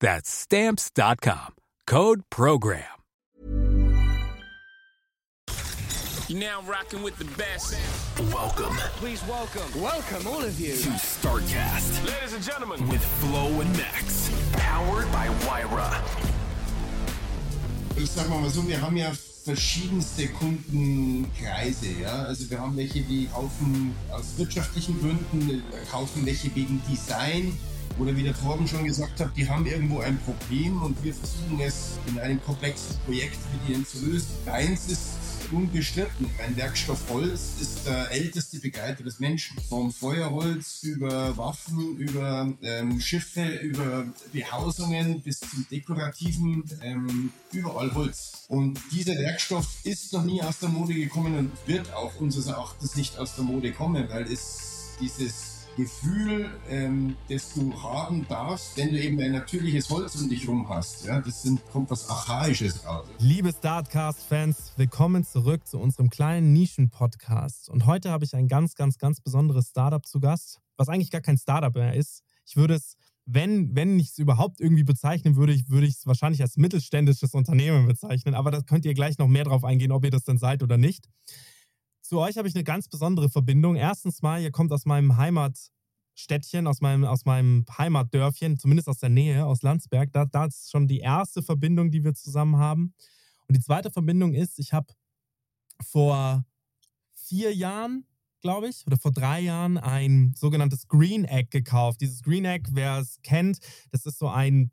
That's stamps.com. Code program. You're now rocking with the best. Welcome Please welcome Welcome, all of you. to StarCast Ladies and gentlemen. with Flo and Max. Powered by Wyra. ich sag mal so, wir haben ja verschiedenste Kundenkreise, ja. Also wir haben welche, die kaufen aus wirtschaftlichen Gründen, äh, kaufen welche wegen Design oder wie der Torben schon gesagt hat, die haben irgendwo ein Problem und wir versuchen es in einem komplexen Projekt mit ihnen zu lösen. Eins ist unbestritten, ein Werkstoff Holz ist der älteste Begleiter des Menschen. Vom Feuerholz über Waffen, über ähm, Schiffe, über Behausungen bis zum dekorativen, ähm, überall Holz. Und dieser Werkstoff ist noch nie aus der Mode gekommen und wird auch unseres Erachtens nicht aus der Mode kommen, weil es dieses Gefühl, ähm, das du haben darfst, wenn du eben ein natürliches Holz um dich rum hast. Ja, das sind, kommt was Archaisches raus. Liebe Startcast-Fans, willkommen zurück zu unserem kleinen Nischen-Podcast. Und heute habe ich ein ganz, ganz, ganz besonderes Startup zu Gast, was eigentlich gar kein Startup mehr ist. Ich würde es, wenn, wenn ich es überhaupt irgendwie bezeichnen würde, würde ich es wahrscheinlich als mittelständisches Unternehmen bezeichnen. Aber da könnt ihr gleich noch mehr drauf eingehen, ob ihr das denn seid oder nicht. Zu euch habe ich eine ganz besondere Verbindung. Erstens mal, ihr kommt aus meinem Heimatstädtchen, aus meinem, aus meinem Heimatdörfchen, zumindest aus der Nähe, aus Landsberg. Da, da ist schon die erste Verbindung, die wir zusammen haben. Und die zweite Verbindung ist, ich habe vor vier Jahren, glaube ich, oder vor drei Jahren ein sogenanntes Green Egg gekauft. Dieses Green Egg, wer es kennt, das ist so ein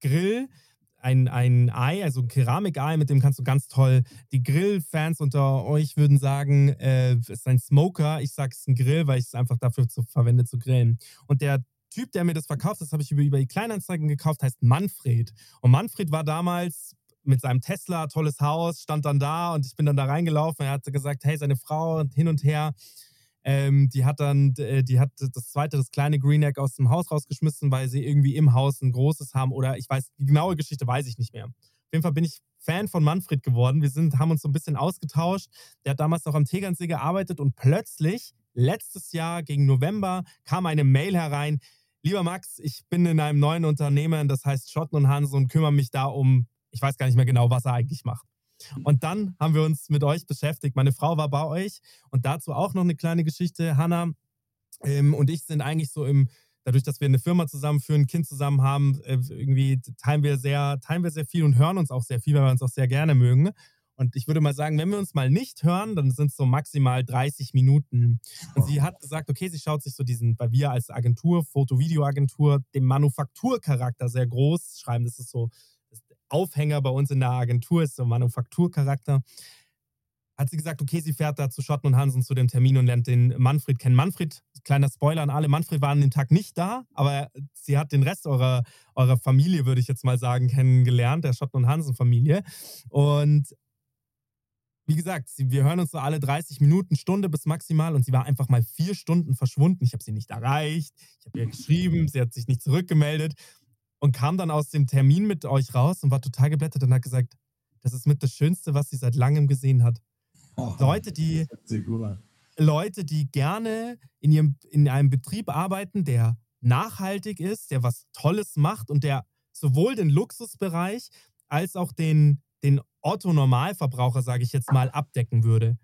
Grill, ein, ein Ei, also ein Keramikei, mit dem kannst du ganz toll, die Grillfans unter euch würden sagen, äh, es ist ein Smoker. Ich sage es ist ein Grill, weil ich es einfach dafür zu, verwende zu grillen. Und der Typ, der mir das verkauft, das habe ich über, über die Kleinanzeigen gekauft, heißt Manfred. Und Manfred war damals mit seinem Tesla, tolles Haus, stand dann da und ich bin dann da reingelaufen. Er hat gesagt, hey, seine Frau hin und her, ähm, die hat dann, äh, die hat das zweite, das kleine Green Egg aus dem Haus rausgeschmissen, weil sie irgendwie im Haus ein großes haben oder ich weiß, die genaue Geschichte weiß ich nicht mehr. Auf jeden Fall bin ich Fan von Manfred geworden. Wir sind, haben uns so ein bisschen ausgetauscht. Der hat damals noch am Tegernsee gearbeitet und plötzlich, letztes Jahr gegen November, kam eine Mail herein. Lieber Max, ich bin in einem neuen Unternehmen, das heißt Schotten und Hansen und kümmere mich da um, ich weiß gar nicht mehr genau, was er eigentlich macht. Und dann haben wir uns mit euch beschäftigt. Meine Frau war bei euch und dazu auch noch eine kleine Geschichte. Hanna ähm, und ich sind eigentlich so im, dadurch, dass wir eine Firma zusammenführen, ein Kind zusammen haben, äh, irgendwie teilen wir sehr, teilen wir sehr viel und hören uns auch sehr viel, weil wir uns auch sehr gerne mögen. Und ich würde mal sagen, wenn wir uns mal nicht hören, dann sind es so maximal 30 Minuten. Und sie hat gesagt, okay, sie schaut sich so diesen, weil wir als Agentur, Foto-Video-Agentur, den Manufakturcharakter sehr groß schreiben. Das ist so Aufhänger bei uns in der Agentur, ist so Manufakturcharakter. Hat sie gesagt, okay, sie fährt da zu Schotten und Hansen zu dem Termin und lernt den Manfred kennen. Manfred, kleiner Spoiler an alle, Manfred war an dem Tag nicht da, aber sie hat den Rest eurer, eurer Familie, würde ich jetzt mal sagen, kennengelernt, der Schotten und Hansen-Familie. Und wie gesagt, wir hören uns so alle 30 Minuten, Stunde bis maximal und sie war einfach mal vier Stunden verschwunden. Ich habe sie nicht erreicht, ich habe ihr geschrieben, sie hat sich nicht zurückgemeldet und kam dann aus dem Termin mit euch raus und war total geblättert und hat gesagt, das ist mit das Schönste, was sie seit langem gesehen hat. Leute, die, Leute, die gerne in, ihrem, in einem Betrieb arbeiten, der nachhaltig ist, der was Tolles macht und der sowohl den Luxusbereich als auch den, den Otto-Normalverbraucher, sage ich jetzt mal, abdecken würde.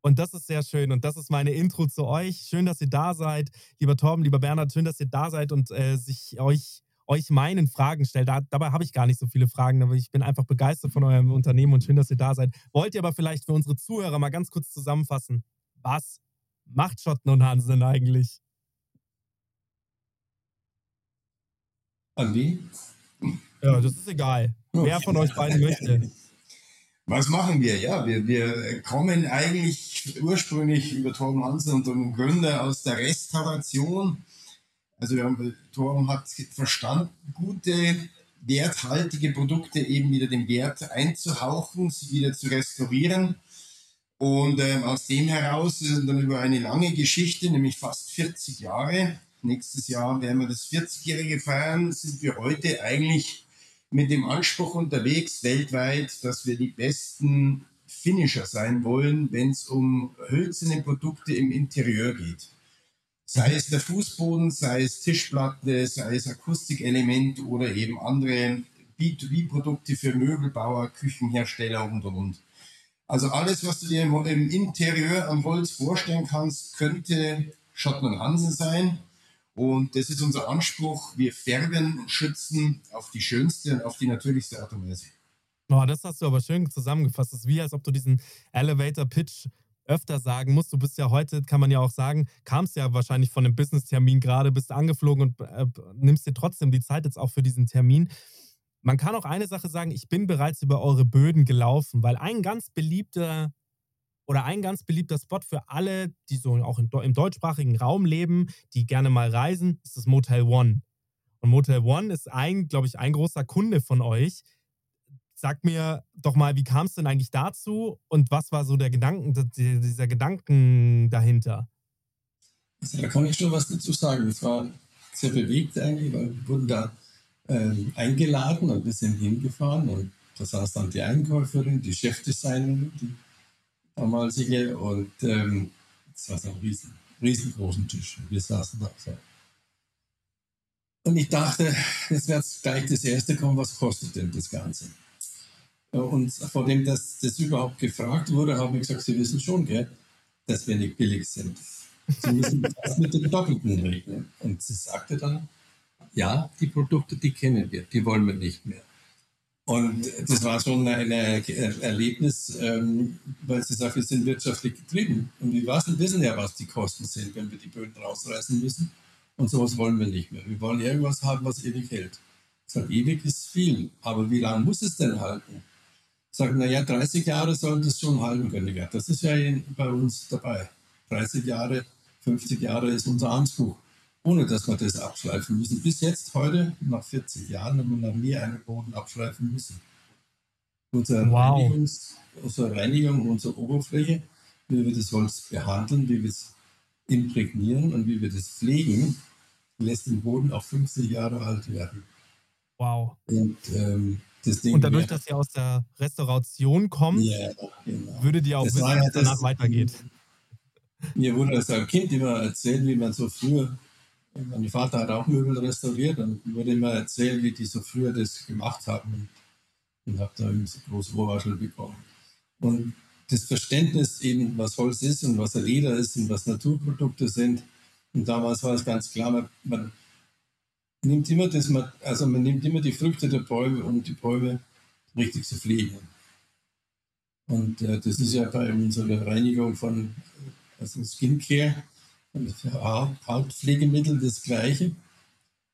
Und das ist sehr schön. Und das ist meine Intro zu euch. Schön, dass ihr da seid. Lieber Torben, lieber Bernhard, schön, dass ihr da seid und äh, sich euch euch meinen Fragen stelle. Da, dabei habe ich gar nicht so viele Fragen, aber ich bin einfach begeistert von eurem Unternehmen und schön, dass ihr da seid. Wollt ihr aber vielleicht für unsere Zuhörer mal ganz kurz zusammenfassen? Was macht Schotten und Hansen eigentlich? Andi? Ja, das ist egal. Wer von euch beiden möchte. Was machen wir? Ja, wir, wir kommen eigentlich ursprünglich über Torben Hansen und dem Gründer aus der Restauration. Also wir haben, Torben hat verstanden, gute, werthaltige Produkte eben wieder den Wert einzuhauchen, sie wieder zu restaurieren. Und ähm, aus dem heraus sind dann über eine lange Geschichte, nämlich fast 40 Jahre, nächstes Jahr werden wir das 40-jährige feiern, sind wir heute eigentlich mit dem Anspruch unterwegs weltweit, dass wir die besten Finisher sein wollen, wenn es um hölzerne Produkte im Interieur geht. Sei es der Fußboden, sei es Tischplatte, sei es Akustikelement oder eben andere B2B-Produkte für Möbelbauer, Küchenhersteller und und und. Also alles, was du dir im Interieur am Holz vorstellen kannst, könnte Schotten und Hansen sein. Und das ist unser Anspruch. Wir färben und schützen auf die schönste und auf die natürlichste Art und Weise. Oh, das hast du aber schön zusammengefasst. Das ist wie, als ob du diesen Elevator-Pitch öfter sagen musst. Du bist ja heute, kann man ja auch sagen, kamst ja wahrscheinlich von einem Business-Termin gerade, bist angeflogen und äh, nimmst dir trotzdem die Zeit jetzt auch für diesen Termin. Man kann auch eine Sache sagen, ich bin bereits über eure Böden gelaufen, weil ein ganz beliebter oder ein ganz beliebter Spot für alle, die so auch im deutschsprachigen Raum leben, die gerne mal reisen, ist das Motel One. Und Motel One ist ein, glaube ich, ein großer Kunde von euch. Sag mir doch mal, wie kam es denn eigentlich dazu und was war so der Gedanken, dieser Gedanken dahinter? Also da kann ich schon was dazu sagen. Es war sehr bewegt eigentlich, weil wir wurden da äh, eingeladen und wir sind hingefahren und da saß dann die Einkäuferin, die Chefdesignerin, die damalige und ähm, war so ein riesen, riesengroßen Tisch. Wir saßen da so. Und ich dachte, jetzt wird gleich das erste kommen, was kostet denn das Ganze? Und vor dem das, das überhaupt gefragt wurde, habe ich gesagt, Sie wissen schon, gell, dass wir nicht billig sind. Sie müssen das mit dem Doppelten rechnen. Und sie sagte dann, ja, die Produkte, die kennen wir, die wollen wir nicht mehr. Und das war schon ein Erlebnis, ähm, weil sie sagt, wir sind wirtschaftlich getrieben. Und wir wissen ja, was die Kosten sind, wenn wir die Böden rausreißen müssen. Und sowas wollen wir nicht mehr. Wir wollen irgendwas haben, was ewig hält. Ich sage, ewig ist viel, aber wie lange muss es denn halten? Ich sage, naja, 30 Jahre sollen das schon halten können. Ja, das ist ja bei uns dabei. 30 Jahre, 50 Jahre ist unser Anspruch ohne dass wir das abschleifen müssen. Bis jetzt, heute, nach 40 Jahren, haben wir noch nie einen Boden abschleifen müssen. Unsere, wow. Reinigungs, unsere Reinigung unserer Oberfläche, wie wir das Holz behandeln, wie wir es imprägnieren und wie wir das pflegen, lässt den Boden auch 50 Jahre alt werden. Wow. Und, ähm, und dadurch, dass ihr aus der Restauration kommt, ja, genau. würdet ihr auch das wissen, wie es danach weitergeht. Mir wurde als Kind immer erzählt, wie man so früher mein Vater hat auch Möbel restauriert und wurde immer erzählt, wie die so früher das gemacht haben. Und, und habe da eben so große Ohrwaschel bekommen. Und das Verständnis eben, was Holz ist und was Leder ist und was Naturprodukte sind. Und damals war es ganz klar, man, man nimmt immer das, also man nimmt immer die Früchte der Bäume, um die Bäume richtig zu pflegen. Und äh, das ist ja bei unserer Reinigung von also Skincare Hautpflegemittel das Gleiche.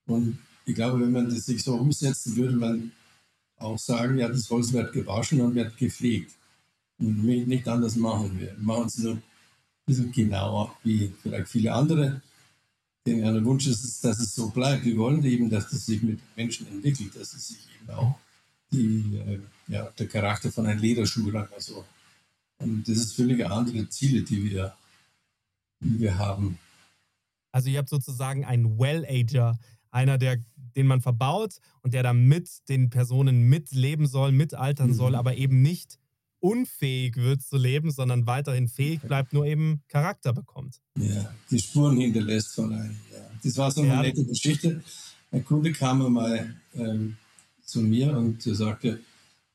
Und ich glaube, wenn man das sich so umsetzt, würde man auch sagen, ja, das Holz wird gewaschen und wird gepflegt. Und nicht anders machen wir. Wir machen es nur ein bisschen genauer wie vielleicht viele andere. Denn der Wunsch ist, dass es so bleibt. Wir wollen eben, dass es sich mit Menschen entwickelt, dass es sich eben auch die, äh, ja, der Charakter von einem Lederschuh oder so. Und das ist völlig andere Ziele, die wir die wir haben. Also ihr habt sozusagen einen Well-Ager, einer, der, den man verbaut und der dann mit den Personen mitleben soll, mitaltern mhm. soll, aber eben nicht unfähig wird zu leben, sondern weiterhin fähig bleibt, nur eben Charakter bekommt. Ja, die Spuren hinterlässt von einem. Ja. Das war so eine ja. nette Geschichte. Ein Kunde kam einmal ähm, zu mir und sagte,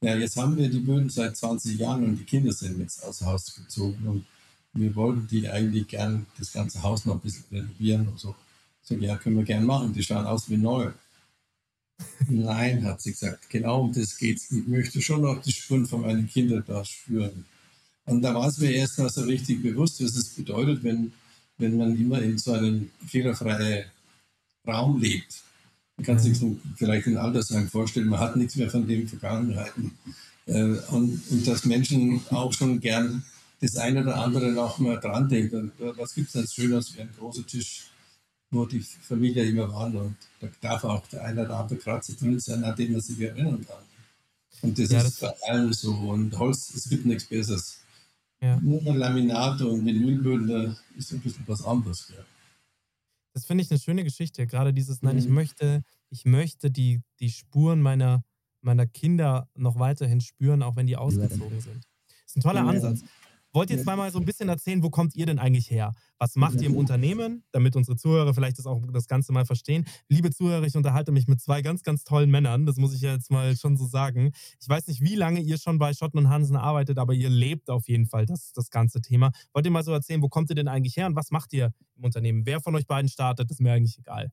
ja, jetzt haben wir die Böden seit 20 Jahren und die Kinder sind jetzt aus dem Haus gezogen und wir wollten die eigentlich gern das ganze Haus noch ein bisschen renovieren und so. Ich sage, ja, können wir gern machen. Die schauen aus wie neu. Nein, hat sie gesagt, genau um das geht's. Ich möchte schon noch die Spuren von meinen Kindern da spüren. Und da war es mir erst mal so richtig bewusst, was es bedeutet, wenn, wenn man immer in so einem fehlerfreien Raum lebt. Man kann sich so vielleicht in Altersheim vorstellen, man hat nichts mehr von den Vergangenheiten. Äh, und, und dass Menschen auch schon gern das eine oder andere noch mal dran denken. Was gibt es denn Schönes wie ein großer Tisch, wo die Familie immer waren und da darf auch der eine oder andere Kratzer drin sein, an den man sich erinnern kann. Und das ja, ist das bei allem so. Und Holz, es gibt nichts Besseres. Ja. Nur ein Laminat und Vinylböden, da ist ein bisschen was anderes. Ja. Das finde ich eine schöne Geschichte. Gerade dieses, nein, ich mhm. möchte, ich möchte die, die Spuren meiner, meiner Kinder noch weiterhin spüren, auch wenn die ausgezogen sind. Das ist ein toller Ansatz. Wollt ihr jetzt mal so ein bisschen erzählen, wo kommt ihr denn eigentlich her? Was macht ihr im Unternehmen, damit unsere Zuhörer vielleicht das auch das Ganze mal verstehen? Liebe Zuhörer, ich unterhalte mich mit zwei ganz, ganz tollen Männern. Das muss ich ja jetzt mal schon so sagen. Ich weiß nicht, wie lange ihr schon bei Schotten und Hansen arbeitet, aber ihr lebt auf jeden Fall das, das ganze Thema. Wollt ihr mal so erzählen, wo kommt ihr denn eigentlich her und was macht ihr im Unternehmen? Wer von euch beiden startet, ist mir eigentlich egal.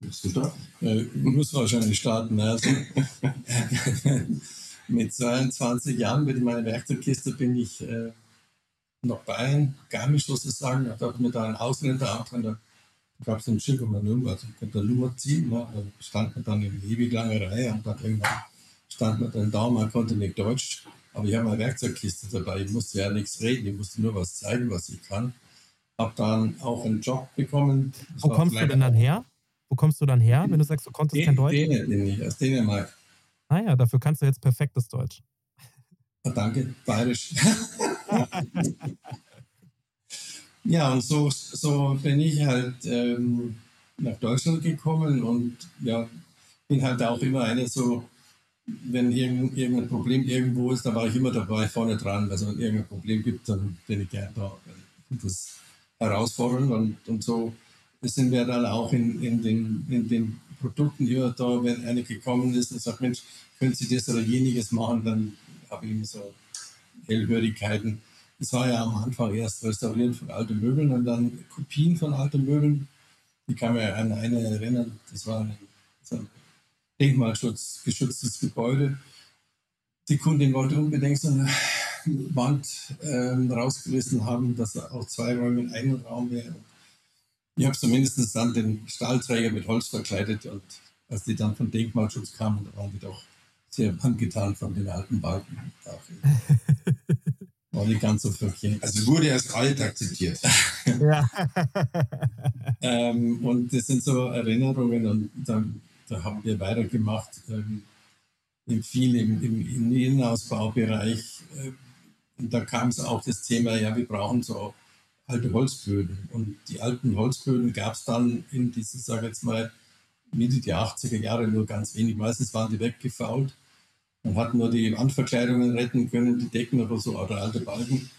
Du? Ja, muss wahrscheinlich starten. Also, mit 22 Jahren mit meiner Werkzeugkiste bin ich äh, nach Bayern, Garmisch sozusagen, da habe ich mir da einen Ausländer angetan, da gab es einen Schild um also ich konnte Nummer ziehen, ne? da stand man dann in ewig langer Reihe und dann irgendwann stand man dann da, man konnte nicht Deutsch, aber ich habe meine Werkzeugkiste dabei, ich musste ja nichts reden, ich musste nur was zeigen, was ich kann. Habe dann auch einen Job bekommen. Wo kommst du denn dann her? Wo kommst du dann her, wenn du sagst, du konntest kein Deutsch? Dänemark, aus Dänemark. Ah ja, dafür kannst du jetzt perfektes Deutsch. Danke, bayerisch. ja, und so, so bin ich halt ähm, nach Deutschland gekommen und ja, bin halt auch immer einer so, wenn irgend, irgendein Problem irgendwo ist, da war ich immer dabei, vorne dran. Also wenn irgendein Problem gibt, dann bin ich gerne da. Das herausfordernd und, und so sind wir dann auch in, in, den, in den Produkten immer da, wenn einer gekommen ist und sagt, Mensch, können Sie das oder jeniges machen, dann habe ich so Hellhörigkeiten. Das war ja am Anfang erst Restaurieren von alten Möbeln und dann Kopien von alten Möbeln. Die kann ja an eine erinnern. Das war ein, so ein denkmalschutzgeschütztes Gebäude. Die Kundin wollte unbedingt so eine Wand ähm, rausgerissen haben, dass auch zwei Räume in einem Raum wären. Ich habe zumindest dann den Stahlträger mit Holz verkleidet und als die dann von Denkmalschutz kamen, da waren die doch sehr angetan von den alten Balken. War nicht ganz so verkehrt. Also wurde als alt akzeptiert. ja. ähm, und das sind so Erinnerungen und dann, da haben wir weitergemacht, ähm, viel im, im, im Innenausbaubereich. Äh, und da kam es auch das Thema, ja, wir brauchen so alte Holzböden. Und die alten Holzböden gab es dann in diesen, sage ich jetzt mal, Mitte der 80er Jahre nur ganz wenig. Meistens waren die weggefault. Man hat nur die Wandverkleidungen retten können, die Decken oder so, oder alte Balken.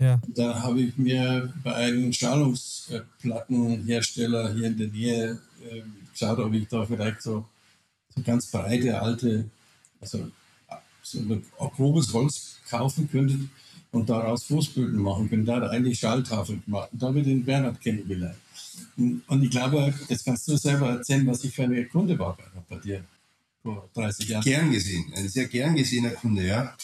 Ja. Da habe ich mir bei einem Strahlungsplattenhersteller hier in der Nähe äh, geschaut, ob ich da vielleicht so, so ganz breite, alte, also so ein grobes Holz kaufen könnte und daraus Fußböden machen können. Da hat er eigentlich Schalltafeln gemacht. Und da habe ich den Bernhard kennengelernt. Und ich glaube, jetzt kannst du selber erzählen, was ich für eine Kunde war bei dir vor 30 Jahren. Gern gesehen, ein sehr gern gesehener Kunde, ja.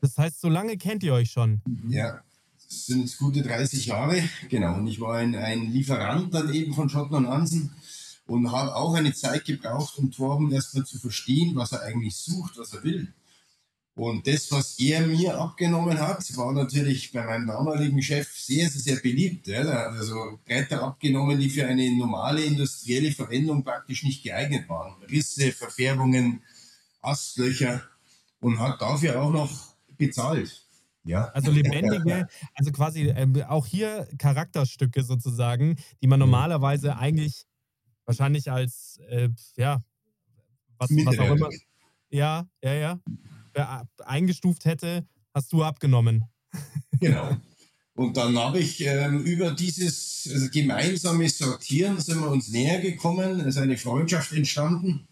Das heißt, so lange kennt ihr euch schon? Ja, das sind jetzt gute 30 Jahre, genau. Und ich war ein, ein Lieferant dann eben von Schotten und Hansen und habe auch eine Zeit gebraucht, um Torben erstmal zu verstehen, was er eigentlich sucht, was er will. Und das, was er mir abgenommen hat, war natürlich bei meinem damaligen Chef sehr, sehr, sehr beliebt. Ja. Also Bretter abgenommen, die für eine normale industrielle Verwendung praktisch nicht geeignet waren. Risse, Verfärbungen, Astlöcher und hat dafür auch noch bezahlt. Ja. Also lebendige, also quasi äh, auch hier Charakterstücke sozusagen, die man normalerweise eigentlich wahrscheinlich als, äh, ja, was, was auch immer. Ja, ja, ja eingestuft hätte, hast du abgenommen. Genau. Und dann habe ich ähm, über dieses also gemeinsame Sortieren sind wir uns näher gekommen, es ist eine Freundschaft entstanden.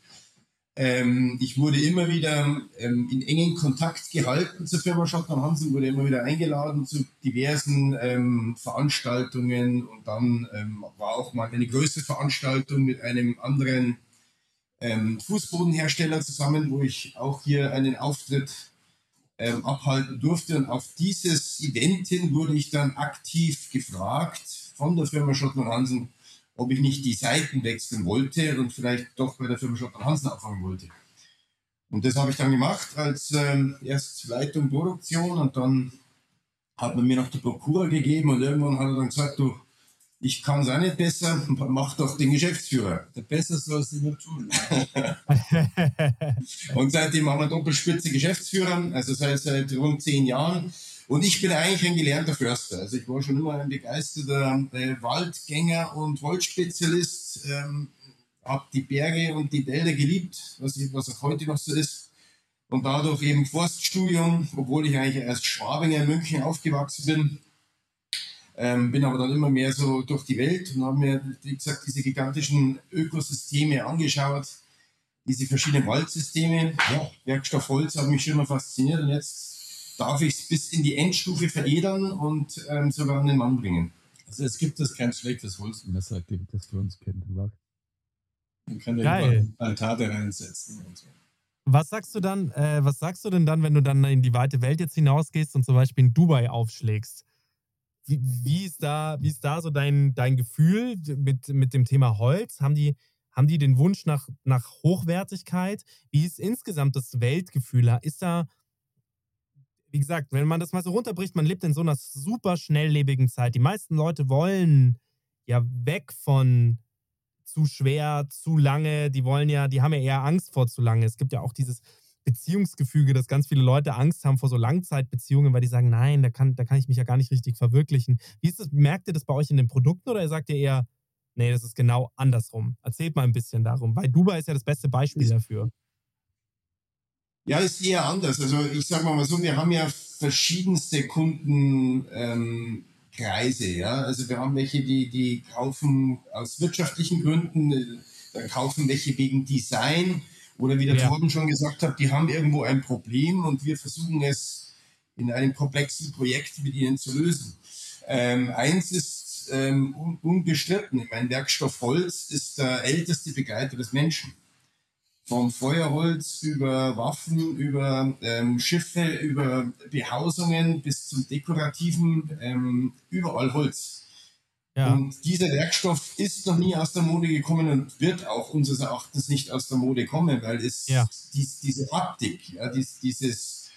Ähm, ich wurde immer wieder ähm, in engen Kontakt gehalten zur Firma Schottland Hansen, wurde immer wieder eingeladen zu diversen ähm, Veranstaltungen und dann ähm, war auch mal eine größere Veranstaltung mit einem anderen ähm, Fußbodenhersteller zusammen, wo ich auch hier einen Auftritt ähm, abhalten durfte. Und auf dieses Event hin wurde ich dann aktiv gefragt von der Firma Schottland Hansen, ob ich nicht die Seiten wechseln wollte und vielleicht doch bei der Firma Schottland Hansen anfangen wollte. Und das habe ich dann gemacht als ähm, erst Leitung Produktion und dann hat man mir noch die Prokura gegeben und irgendwann hat er dann gesagt, du, ich kann es auch nicht besser, mach doch den Geschäftsführer. Der Besser soll es nicht tun. und seitdem haben wir Doppelspitze Geschäftsführer, also seit, seit rund zehn Jahren. Und ich bin eigentlich ein gelernter Förster. Also ich war schon immer ein begeisterter äh, Waldgänger und Holzspezialist. Ähm, habe die Berge und die Wälder geliebt, was, ich, was auch heute noch so ist. Und dadurch eben Forststudium, obwohl ich eigentlich erst Schwabinger in München aufgewachsen bin ähm, bin aber dann immer mehr so durch die Welt und habe mir, wie gesagt, diese gigantischen Ökosysteme angeschaut, diese verschiedenen Waldsysteme. Ja, Werkstoff Holz hat mich schon immer fasziniert und jetzt darf ich es bis in die Endstufe veredern und ähm, sogar an den Mann bringen. Also es gibt das kein schlechtes Holzmesser, das wir uns kennen. Man kann ja Altate reinsetzen und so. Was sagst du dann, äh, was sagst du denn dann, wenn du dann in die weite Welt jetzt hinausgehst und zum Beispiel in Dubai aufschlägst? Wie, wie, ist da, wie ist da so dein, dein Gefühl mit, mit dem Thema Holz? Haben die, haben die den Wunsch nach, nach Hochwertigkeit? Wie ist insgesamt das Weltgefühl? Ist da, wie gesagt, wenn man das mal so runterbricht, man lebt in so einer super schnelllebigen Zeit. Die meisten Leute wollen ja weg von zu schwer, zu lange. Die wollen ja, die haben ja eher Angst vor zu lange. Es gibt ja auch dieses, Beziehungsgefüge, dass ganz viele Leute Angst haben vor so Langzeitbeziehungen, weil die sagen, nein, da kann, da kann ich mich ja gar nicht richtig verwirklichen. Wie ist das? Merkt ihr das bei euch in den Produkten oder sagt ihr eher, nee, das ist genau andersrum? Erzählt mal ein bisschen darum, weil Dubai ist ja das beste Beispiel dafür. Ja, ist eher anders. Also ich sage mal so, wir haben ja verschiedenste Kundenkreise. Ähm, ja? Also wir haben welche, die, die kaufen aus wirtschaftlichen Gründen, äh, dann kaufen welche wegen Design oder wie der ja. Torben schon gesagt hat, die haben irgendwo ein Problem und wir versuchen es in einem komplexen Projekt mit ihnen zu lösen. Ähm, eins ist ähm, un unbestritten, mein Werkstoff Holz ist der älteste Begleiter des Menschen. Vom Feuerholz über Waffen, über ähm, Schiffe, über Behausungen bis zum dekorativen, ähm, überall Holz. Ja. Und dieser Werkstoff ist noch nie aus der Mode gekommen und wird auch unseres Erachtens nicht aus der Mode kommen, weil es ja. dies, diese Haptik, ja, dies, dieses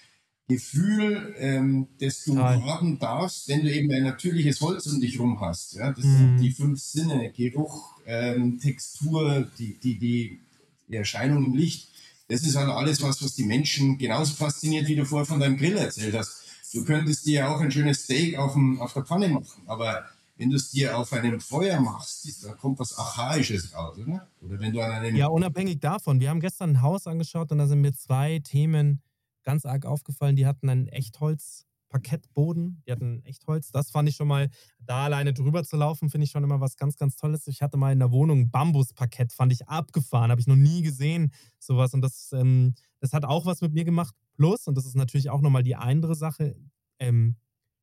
Gefühl, ähm, das du Nein. haben darfst, wenn du eben ein natürliches Holz um dich rum hast. Ja, das mhm. sind die fünf Sinne, Geruch, ähm, Textur, die, die, die, die Erscheinung im Licht. Das ist halt alles was, was die Menschen genauso fasziniert, wie du vorher von deinem Grill erzählt hast. Du könntest dir auch ein schönes Steak auf, dem, auf der Pfanne machen, aber wenn du es dir auf einem Feuer machst, da kommt was Archaisches raus, oder? Oder wenn du an einem. Ja, unabhängig davon. Wir haben gestern ein Haus angeschaut und da sind mir zwei Themen ganz arg aufgefallen. Die hatten einen Echtholz-Parkettboden, die hatten Echtholz. Das fand ich schon mal, da alleine drüber zu laufen, finde ich schon immer was ganz, ganz Tolles. Ich hatte mal in der Wohnung Bambusparkett, fand ich abgefahren, habe ich noch nie gesehen, sowas. Und das, ähm, das hat auch was mit mir gemacht. Plus, und das ist natürlich auch nochmal die andere Sache, ähm,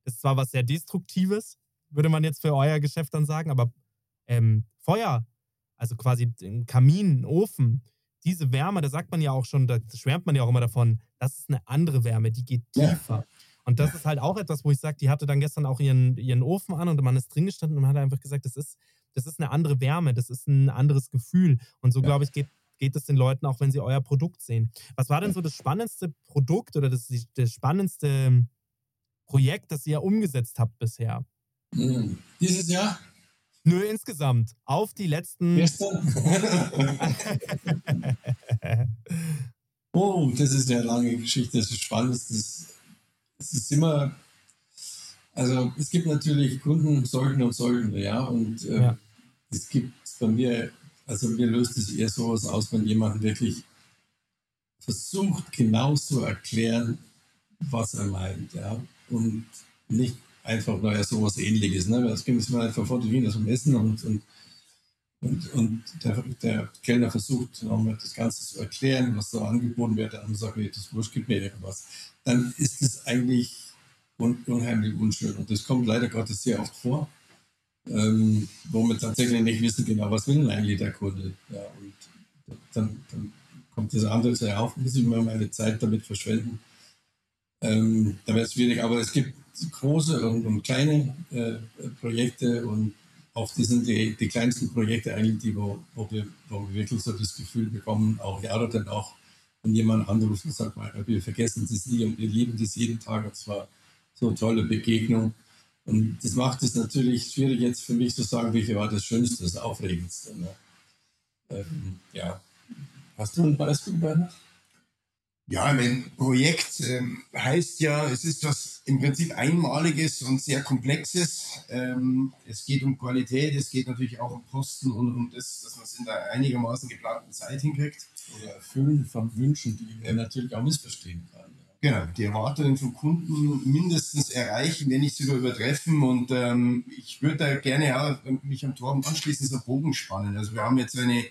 das ist zwar was sehr Destruktives, würde man jetzt für euer Geschäft dann sagen, aber ähm, Feuer, also quasi ein Kamin, ein Ofen, diese Wärme, da sagt man ja auch schon, da schwärmt man ja auch immer davon, das ist eine andere Wärme, die geht tiefer. Ja. Und das ist halt auch etwas, wo ich sage, die hatte dann gestern auch ihren, ihren Ofen an und man ist drin gestanden und man hat einfach gesagt, das ist, das ist eine andere Wärme, das ist ein anderes Gefühl. Und so, ja. glaube ich, geht, geht es den Leuten auch, wenn sie euer Produkt sehen. Was war denn so das spannendste Produkt oder das, das spannendste Projekt, das ihr umgesetzt habt bisher? Hm. Dieses Jahr? Nur insgesamt. Auf die letzten. Gestern? oh, das ist eine lange Geschichte. Das ist spannend. Das ist, das ist immer. Also, es gibt natürlich Kunden, solchen und solchen, ja. Und äh, ja. es gibt bei mir, also mir löst es eher sowas aus, wenn jemand wirklich versucht, genau zu erklären, was er meint, ja. Und nicht einfach, naja, sowas ähnliches. Ne? Das ging es mir einfach vor, du ging das um Essen und, und Und, und der, der, Kellner versucht nochmal das Ganze zu erklären, was so angeboten wird. Der sagt, nee, das Wurst gibt mir irgendwas. Dann ist es eigentlich un, unheimlich unschön. Und das kommt leider Gottes sehr oft vor, ähm, wo wir tatsächlich nicht wissen genau, was will eigentlich der Kunde. Ja, und dann, dann kommt das andere sehr auf, muss ich mal meine Zeit damit verschwenden. Ähm, da wäre es schwierig, aber es gibt große und, und kleine äh, Projekte und oft sind die, die kleinsten Projekte eigentlich die, wo, wo, wir, wo wir wirklich so das Gefühl bekommen, auch Jahre dann auch, wenn jemand anruft und sagt, wir vergessen das nie und wir lieben das jeden Tag und zwar so eine tolle Begegnung. Und das macht es natürlich schwierig jetzt für mich zu sagen, welche war das Schönste, das Aufregendste. Ne? Ähm, ja. Hast du ein Beispiel, Bernhard? Ja, ein Projekt ähm, heißt ja, es ist was im Prinzip Einmaliges und sehr Komplexes. Ähm, es geht um Qualität, es geht natürlich auch um Kosten und um das, dass man es in der einigermaßen geplanten Zeit hinkriegt. Oder Erfüllen von Wünschen, die man natürlich auch missverstehen kann. Genau, die Erwartungen vom Kunden mindestens erreichen, wenn nicht sogar übertreffen. Und ähm, ich würde da gerne auch mich am Torben anschließen, so Bogen spannen. Also wir haben jetzt eine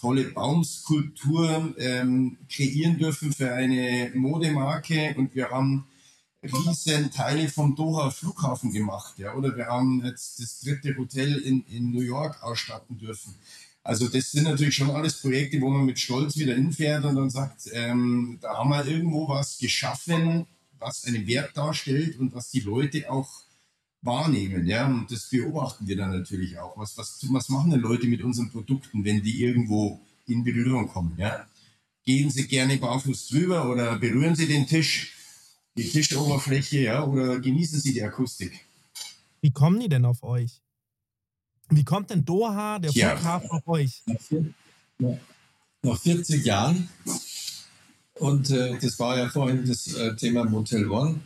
tolle Baumskulptur ähm, kreieren dürfen für eine Modemarke und wir haben riesen Teile vom Doha Flughafen gemacht, ja, oder wir haben jetzt das dritte Hotel in, in New York ausstatten dürfen. Also das sind natürlich schon alles Projekte, wo man mit Stolz wieder hinfährt und dann sagt, ähm, da haben wir irgendwo was geschaffen, was einen Wert darstellt und was die Leute auch wahrnehmen. Ja? Und das beobachten wir dann natürlich auch. Was, was, was machen denn Leute mit unseren Produkten, wenn die irgendwo in Berührung kommen? Ja? Gehen sie gerne barfuß drüber oder berühren sie den Tisch, die Tischoberfläche, ja, oder genießen sie die Akustik? Wie kommen die denn auf euch? Wie kommt denn Doha, der ja. Flughafen, auf euch? Nach 40 Jahren. Und äh, das war ja vorhin das äh, Thema Motel One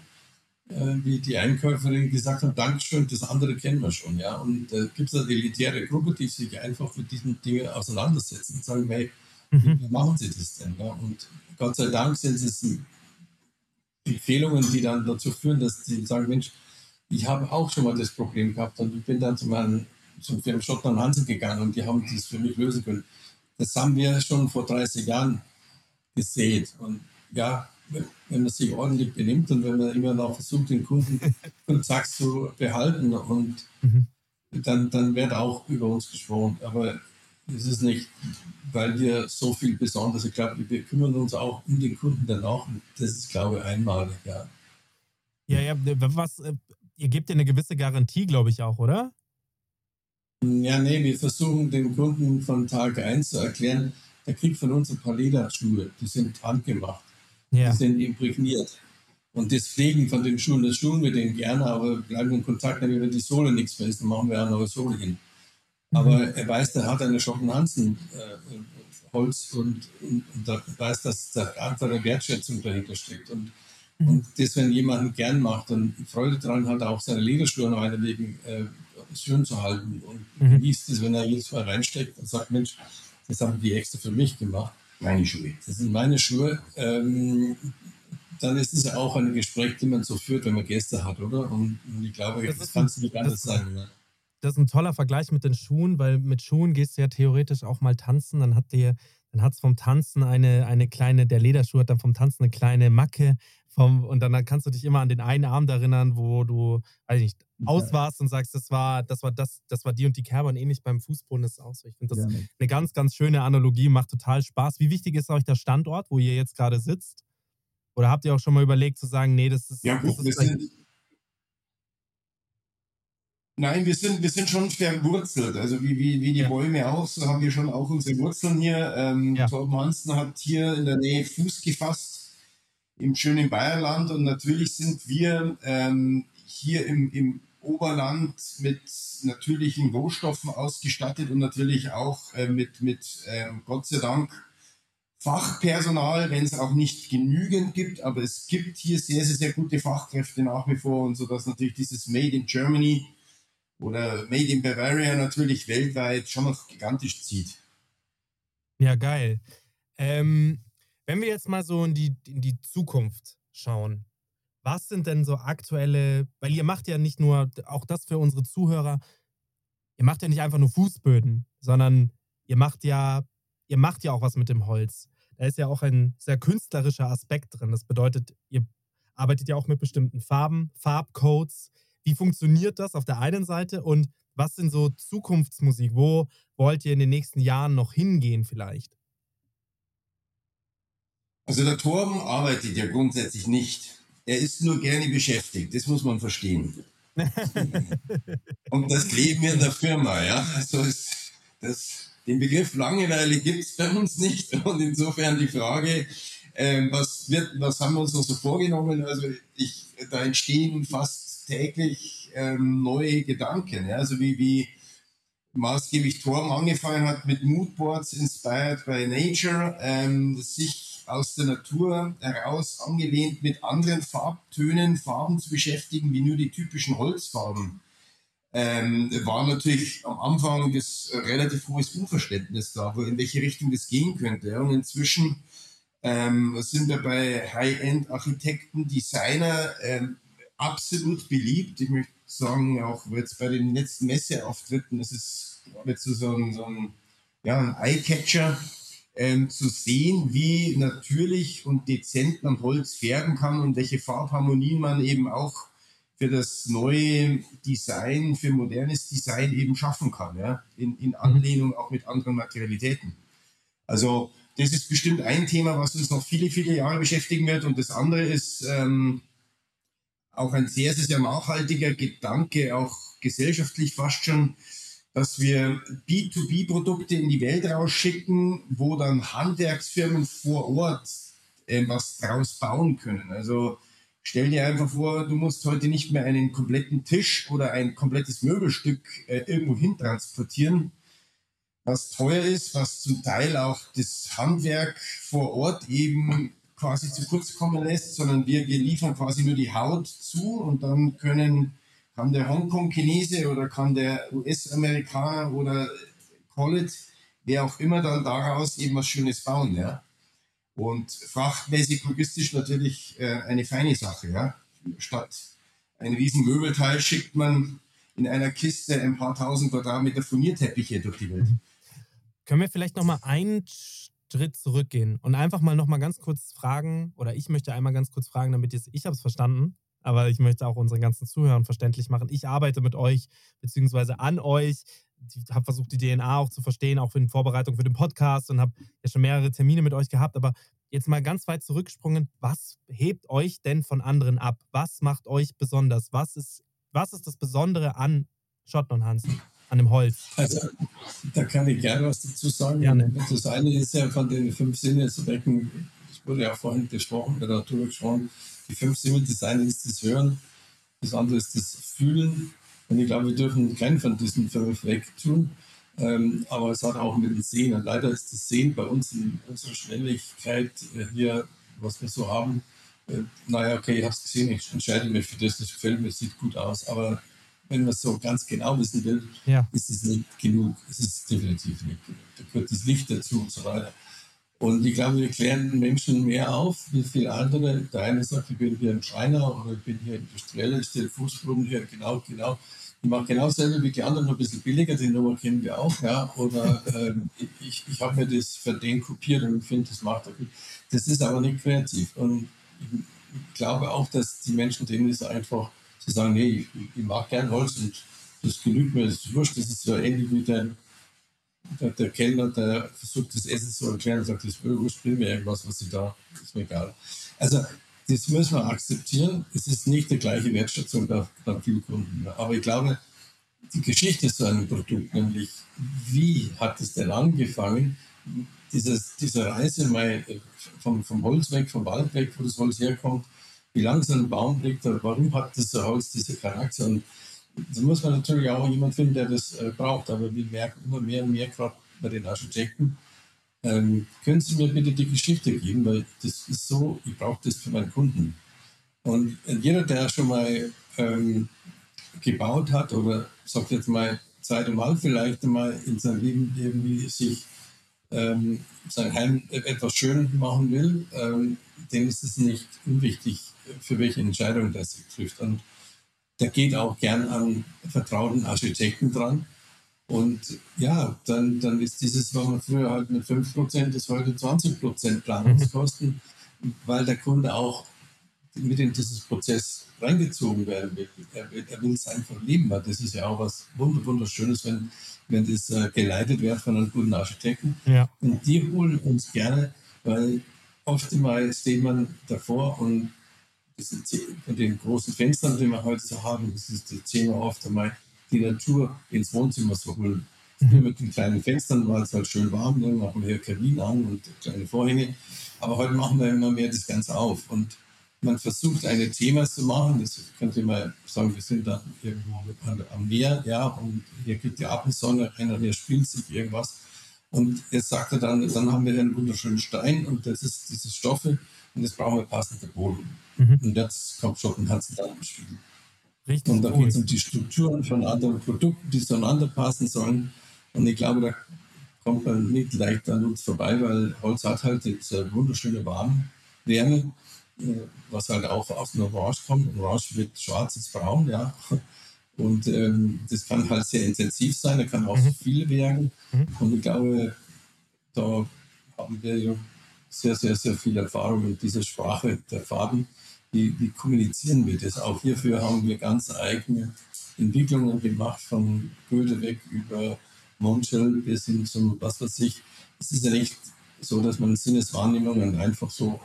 wie die Einkäuferin gesagt hat, Dankeschön, das andere kennen wir schon. Ja? Und äh, gibt es eine elitäre Gruppe, die sich einfach mit diesen Dingen auseinandersetzen und sagen, hey, mhm. wie machen sie das denn? Ja? Und Gott sei Dank sind es Empfehlungen, die dann dazu führen, dass sie sagen, Mensch, ich habe auch schon mal das Problem gehabt und ich bin dann zu meinem zum Firma Schottland Hansen gegangen und die haben das für mich lösen können. Das haben wir schon vor 30 Jahren gesehen. Und ja, wenn man sich ordentlich benimmt und wenn man immer noch versucht, den Kunden Kontakt zu behalten und mhm. dann, dann wird auch über uns gesprochen. Aber es ist nicht, weil wir so viel Besonderes, ich glaube, wir kümmern uns auch um den Kunden danach. Und das ist, glaube ich, einmalig, ja. Ja, ja, was, äh, ihr gebt ja eine gewisse Garantie, glaube ich auch, oder? Ja, nee, wir versuchen den Kunden von Tag 1 zu erklären, der kriegt von uns ein paar Lederschuhe, die sind handgemacht. Ja. Die sind imprägniert. Und das Pflegen von den Schuhen, das tun wir denen gerne, aber bleiben in Kontakt, wenn die Sohle nichts mehr ist, dann machen wir eine neue Sohle hin. Mhm. Aber er weiß, der hat eine Schottenhansen äh, Holz und, und, und da weiß, dass da andere Wertschätzung dahinter steckt. Und, mhm. und das, wenn jemand gern macht und Freude daran hat, auch seine Lederschuhe noch wegen äh, schön zu halten und mhm. genießt es, wenn er jedes Mal reinsteckt und sagt, Mensch, das haben die extra für mich gemacht meine Schuhe. Das sind meine Schuhe. Ähm, dann ist es ja auch ein Gespräch, die man so führt, wenn man Gäste hat, oder? Und, und ich glaube, das, das kann es nicht anders sein. Ne? Das ist ein toller Vergleich mit den Schuhen, weil mit Schuhen gehst du ja theoretisch auch mal tanzen. Dann hat dir, dann hat es vom Tanzen eine, eine kleine, der Lederschuh hat dann vom Tanzen eine kleine Macke. Vom, und dann, dann kannst du dich immer an den einen Abend erinnern, wo du, weiß ich nicht, aus warst und sagst, das war, das war das, das war die und die Kerbe und ähnlich beim Fußboden ist es auch so. Ich finde das ja, eine ganz, ganz schöne Analogie, macht total Spaß. Wie wichtig ist euch der Standort, wo ihr jetzt gerade sitzt? Oder habt ihr auch schon mal überlegt zu sagen, nee, das ist. Ja, gut, das ist wir sind, Nein, wir sind, wir sind schon verwurzelt. Also wie, wie, wie die ja. Bäume auch, so haben wir schon auch unsere Wurzeln hier. Ähm, ja. Torben Hansen hat hier in der Nähe Fuß gefasst im schönen Bayerland und natürlich sind wir ähm, hier im, im Oberland mit natürlichen Rohstoffen ausgestattet und natürlich auch äh, mit, mit äh, Gott sei Dank Fachpersonal, wenn es auch nicht genügend gibt, aber es gibt hier sehr, sehr, sehr gute Fachkräfte nach wie vor und so dass natürlich dieses Made in Germany oder Made in Bavaria natürlich weltweit schon noch gigantisch zieht. Ja, geil. Ähm, wenn wir jetzt mal so in die, in die Zukunft schauen, was sind denn so aktuelle, weil ihr macht ja nicht nur, auch das für unsere Zuhörer, ihr macht ja nicht einfach nur Fußböden. sondern ihr macht ja, ihr macht ja auch was mit dem Holz. Da ist ja auch ein sehr künstlerischer Aspekt drin. Das bedeutet, ihr arbeitet ja auch mit bestimmten Farben, Farbcodes. Wie funktioniert das auf der einen Seite und was sind so Zukunftsmusik? Wo wollt ihr in den nächsten Jahren noch hingehen vielleicht? Also der Torben arbeitet ja grundsätzlich nicht. Er ist nur gerne beschäftigt, das muss man verstehen. Und das leben in der Firma, ja. Also ist das, den Begriff Langeweile gibt es bei uns nicht. Und insofern die Frage, ähm, was, wird, was haben wir uns noch so vorgenommen? Also ich, da entstehen fast täglich ähm, neue Gedanken. Ja? Also wie, wie maßgeblich Torben angefangen hat mit Moodboards inspired by nature, ähm, sich aus der Natur heraus angelehnt mit anderen Farbtönen, Farben zu beschäftigen, wie nur die typischen Holzfarben. Ähm, war natürlich am Anfang das relativ hohes Unverständnis da, wo in welche Richtung das gehen könnte. Und inzwischen ähm, sind wir bei High-End-Architekten, Designer ähm, absolut beliebt. Ich möchte sagen, auch jetzt bei den letzten Messeauftritten, das ist jetzt so ein, so ein, ja, ein Eye-Catcher ähm, zu sehen, wie natürlich und dezent man Holz färben kann und welche Farbharmonien man eben auch für das neue Design, für modernes Design eben schaffen kann, ja? in, in Anlehnung auch mit anderen Materialitäten. Also das ist bestimmt ein Thema, was uns noch viele, viele Jahre beschäftigen wird. Und das andere ist ähm, auch ein sehr, sehr, sehr nachhaltiger Gedanke, auch gesellschaftlich fast schon, dass wir B2B-Produkte in die Welt rausschicken, wo dann Handwerksfirmen vor Ort äh, was draus bauen können. Also stell dir einfach vor, du musst heute nicht mehr einen kompletten Tisch oder ein komplettes Möbelstück äh, irgendwo hin transportieren, was teuer ist, was zum Teil auch das Handwerk vor Ort eben quasi zu kurz kommen lässt, sondern wir, wir liefern quasi nur die Haut zu und dann können kann der Hongkong-Chinese oder kann der US-Amerikaner oder College, wer auch immer dann daraus eben was Schönes bauen, ja. Und frachtmäßig logistisch natürlich äh, eine feine Sache, ja. Statt ein riesen Möbelteil schickt man in einer Kiste ein paar tausend Quadratmeter Furnierteppiche durch die Welt. Mhm. Können wir vielleicht noch mal einen Schritt zurückgehen und einfach mal noch mal ganz kurz fragen, oder ich möchte einmal ganz kurz fragen, damit ich es verstanden, aber ich möchte auch unseren ganzen Zuhörern verständlich machen. Ich arbeite mit euch beziehungsweise an euch. Ich habe versucht, die DNA auch zu verstehen, auch in Vorbereitung für den Podcast und habe ja schon mehrere Termine mit euch gehabt. Aber jetzt mal ganz weit zurückgesprungen. Was hebt euch denn von anderen ab? Was macht euch besonders? Was ist, was ist das Besondere an Schotten und Hansen? an dem Holz? Also, da kann ich gerne was dazu sagen. Gerne. Das eine ist ja von den fünf Sinnen zu wecken, das wurde ja vorhin besprochen, oder darüber gesprochen, die fünf Single, das eine ist das Hören, das andere ist das Fühlen. Und ich glaube, wir dürfen keinen von diesen fünf wegtun. Ähm, aber es hat auch mit dem Sehen. Und leider ist das Sehen bei uns in unserer Schnelligkeit äh, hier, was wir so haben, äh, naja, okay, ich habe es gesehen, ich entscheide mich für das, das gefällt mir, sieht gut aus. Aber wenn man es so ganz genau wissen will, ja. ist es nicht genug. Es ist definitiv nicht genug. Da gehört das Licht dazu und so weiter. Und ich glaube, wir klären Menschen mehr auf, wie viele andere. Der eine sagt, ich bin hier ein Schreiner oder ich bin hier Industrieller, ich stelle Fußboden hier, genau, genau. Ich mache genau dasselbe wie die anderen, nur ein bisschen billiger, die Nummer kennen wir auch, ja. Oder ähm, ich, ich habe mir das für den kopiert und finde, das macht er gut. Das ist aber nicht kreativ. Und ich glaube auch, dass die Menschen, denen ist einfach, sie sagen, nee, ich, ich mag gern Holz und das genügt mir, das ist wurscht, das ist so ähnlich wie dein der, der, Kellner, der versucht, das Essen zu erklären, sagt, das spiel mir irgendwas, was ich da, ist mir egal. Also, das müssen wir akzeptieren. Es ist nicht die gleiche Wertschätzung bei, bei vielen Kunden. Aber ich glaube, die Geschichte so einem Produkt, nämlich wie hat es denn angefangen, dieses, diese Reise mal vom, vom Holz weg, vom Wald weg, wo das Holz herkommt, wie lange so ein Baum liegt, warum hat das Holz diese Charakter und da muss man natürlich auch jemanden finden, der das äh, braucht. Aber wir merken immer mehr und mehr, gerade bei den Architekten, ähm, können Sie mir bitte die Geschichte geben, weil das ist so, ich brauche das für meinen Kunden. Und jeder, der schon mal ähm, gebaut hat oder sagt jetzt mal Zeit und mal vielleicht einmal in seinem Leben irgendwie sich ähm, sein Heim etwas schön machen will, ähm, dem ist es nicht unwichtig, für welche Entscheidung das trifft. Und der geht auch gern an vertrauten Architekten dran. Und ja, dann, dann ist dieses, was man früher halt mit 5% ist heute 20% Planungskosten, weil der Kunde auch mit in dieses Prozess reingezogen werden will. Er, er will es einfach leben, weil das ist ja auch was wunderschönes, wenn, wenn das äh, geleitet wird von einem guten Architekten. Ja. Und die holen uns gerne, weil oftmals steht man davor und von den großen Fenstern, die wir heute so haben, das ist das Thema oft einmal, die Natur ins Wohnzimmer zu holen. Mhm. Mit den kleinen Fenstern war es halt schön warm, dann machen wir Kamin an und kleine Vorhänge. Aber heute machen wir immer mehr das Ganze auf. Und man versucht, eine Thema zu machen. Das könnte man sagen, wir sind da irgendwo am Meer, ja, und hier geht die Abendsonne rein und hier spielt sich irgendwas. Und jetzt sagt er dann, dann haben wir einen wunderschönen Stein und das ist diese Stoffe und jetzt brauchen wir passende Boden. Mhm. Und jetzt kommt schon Hansen dann beschrieben. Richtig und da geht es um die Strukturen von anderen Produkten, die zueinander passen sollen. Und ich glaube, da kommt man nicht leicht an uns vorbei, weil Holz hat halt diese wunderschöne Warmwärme, äh, was halt auch aus dem Orange kommt. Orange wird schwarz ins braun, ja. Und ähm, das kann halt sehr intensiv sein, da kann auch mhm. viel werden. Mhm. Und ich glaube, da haben wir ja sehr, sehr, sehr viel Erfahrung in dieser Sprache der Farben. Wie, wie kommunizieren wir das? Auch hierfür haben wir ganz eigene Entwicklungen gemacht, von Goethe weg über Monschel bis hin zum, was weiß ich. Es ist ja nicht so, dass man Sinneswahrnehmungen einfach so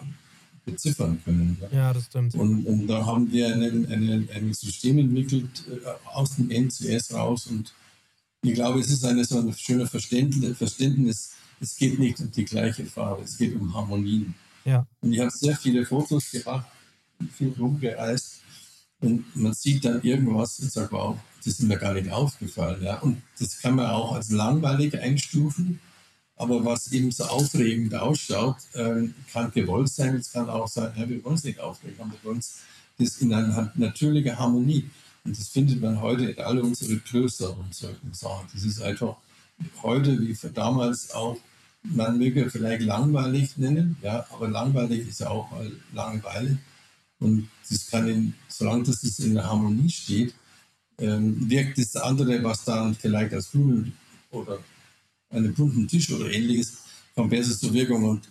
beziffern können. Ja, ja das stimmt. Und, und, da haben wir ein, System entwickelt äh, aus dem NCS raus und ich glaube, es ist eine, so ein schöner Verständnis, Verständnis, es geht nicht um die gleiche Farbe, es geht um Harmonien. Ja. Und ich habe sehr viele Fotos gemacht, viel rumgereist und man sieht dann irgendwas und sagt, wow, das ist mir gar nicht aufgefallen. Ja? Und das kann man auch als langweilig einstufen aber was eben so aufregend ausschaut, äh, kann gewollt sein, es kann auch sein, ja, wir wollen es nicht aufregen, aber wir wollen es in einer natürlichen Harmonie. Und das findet man heute in alle unsere Klöster und solchen Sachen. Das ist einfach heute wie damals auch, man möge vielleicht langweilig nennen, ja, aber langweilig ist ja auch Langeweile. Und das kann, in, solange das in der Harmonie steht, ähm, wirkt das andere, was dann vielleicht als Blumen oder einen bunten Tisch oder ähnliches, kommt besser zur Wirkung. Und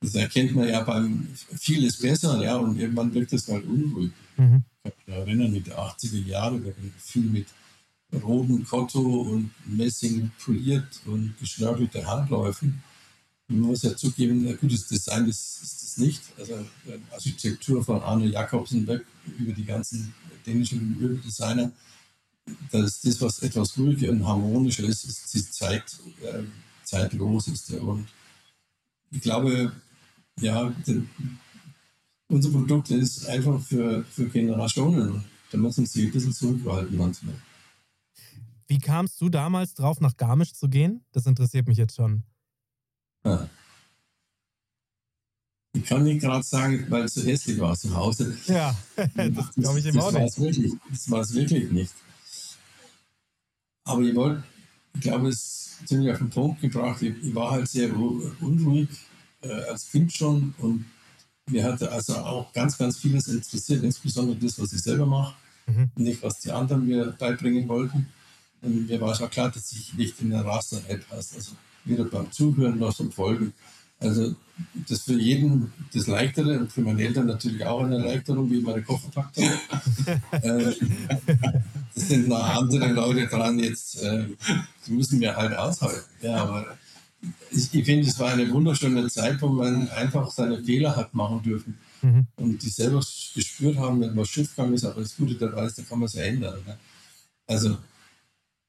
das erkennt man ja beim vieles besser, ja, und irgendwann wirkt das halt unruhig. Mhm. Ich kann mich erinnern, mit der 80er Jahre, da viel mit roten Kotto und Messing poliert und geschnörkelte Handläufen. Man muss ja zugeben, ein gutes Design ist, ist das nicht. Also äh, Architektur von Arne Jakobsen weg über die ganzen dänischen Möbeldesigner dass das, was etwas ruhiger und harmonischer ist, ist die Zeit, äh, zeitlos ist. Und ich glaube, ja, die, unser Produkt ist einfach für, für Generationen. Da müssen sie ein bisschen zurückhalten manchmal. Wie kamst du damals drauf, nach Garmisch zu gehen? Das interessiert mich jetzt schon. Ja. Ich kann nicht gerade sagen, weil es so hässlich war zu Hause. Ja, das glaube ich ihm auch nicht. Das war es wirklich nicht. Aber ich wollte, ich glaube, es ist ziemlich auf den Punkt gebracht. Ich, ich war halt sehr unruhig äh, als Kind schon und mir hatte also auch ganz, ganz vieles interessiert, insbesondere das, was ich selber mache, mhm. nicht was die anderen mir beibringen wollten. Und mir war schon klar, dass ich nicht in der Raster passe. Also weder beim Zuhören noch zum Folgen. Also das für jeden das Leichtere und für meine Eltern natürlich auch eine Erleichterung, wie meine Koffer packt äh, Das sind noch andere Leute dran, jetzt äh, die müssen wir halt aushalten. Ja, aber ich, ich finde, es war eine wunderschöne Zeit, wo man einfach seine Fehler hat machen dürfen. Mhm. Und die selber gespürt haben, wenn was schiefgegangen ist, aber das Gute dabei ist, da kann man es ändern. Ne? Also,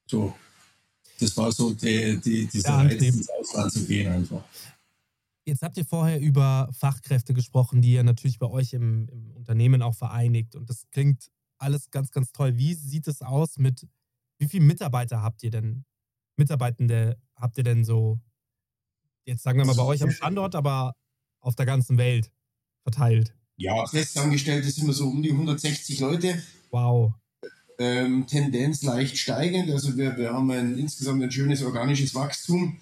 so. Das war so die, die, diese ja, Reiz, ins Ausland zu gehen einfach. Jetzt habt ihr vorher über Fachkräfte gesprochen, die ihr natürlich bei euch im, im, Unternehmen auch vereinigt. Und das klingt alles ganz, ganz toll. Wie sieht es aus mit, wie viele Mitarbeiter habt ihr denn? Mitarbeitende habt ihr denn so, jetzt sagen wir mal bei euch am Standort, aber auf der ganzen Welt verteilt? Ja, festangestellt sind wir so um die 160 Leute. Wow. Ähm, Tendenz leicht steigend. Also wir, wir haben ein, insgesamt ein schönes organisches Wachstum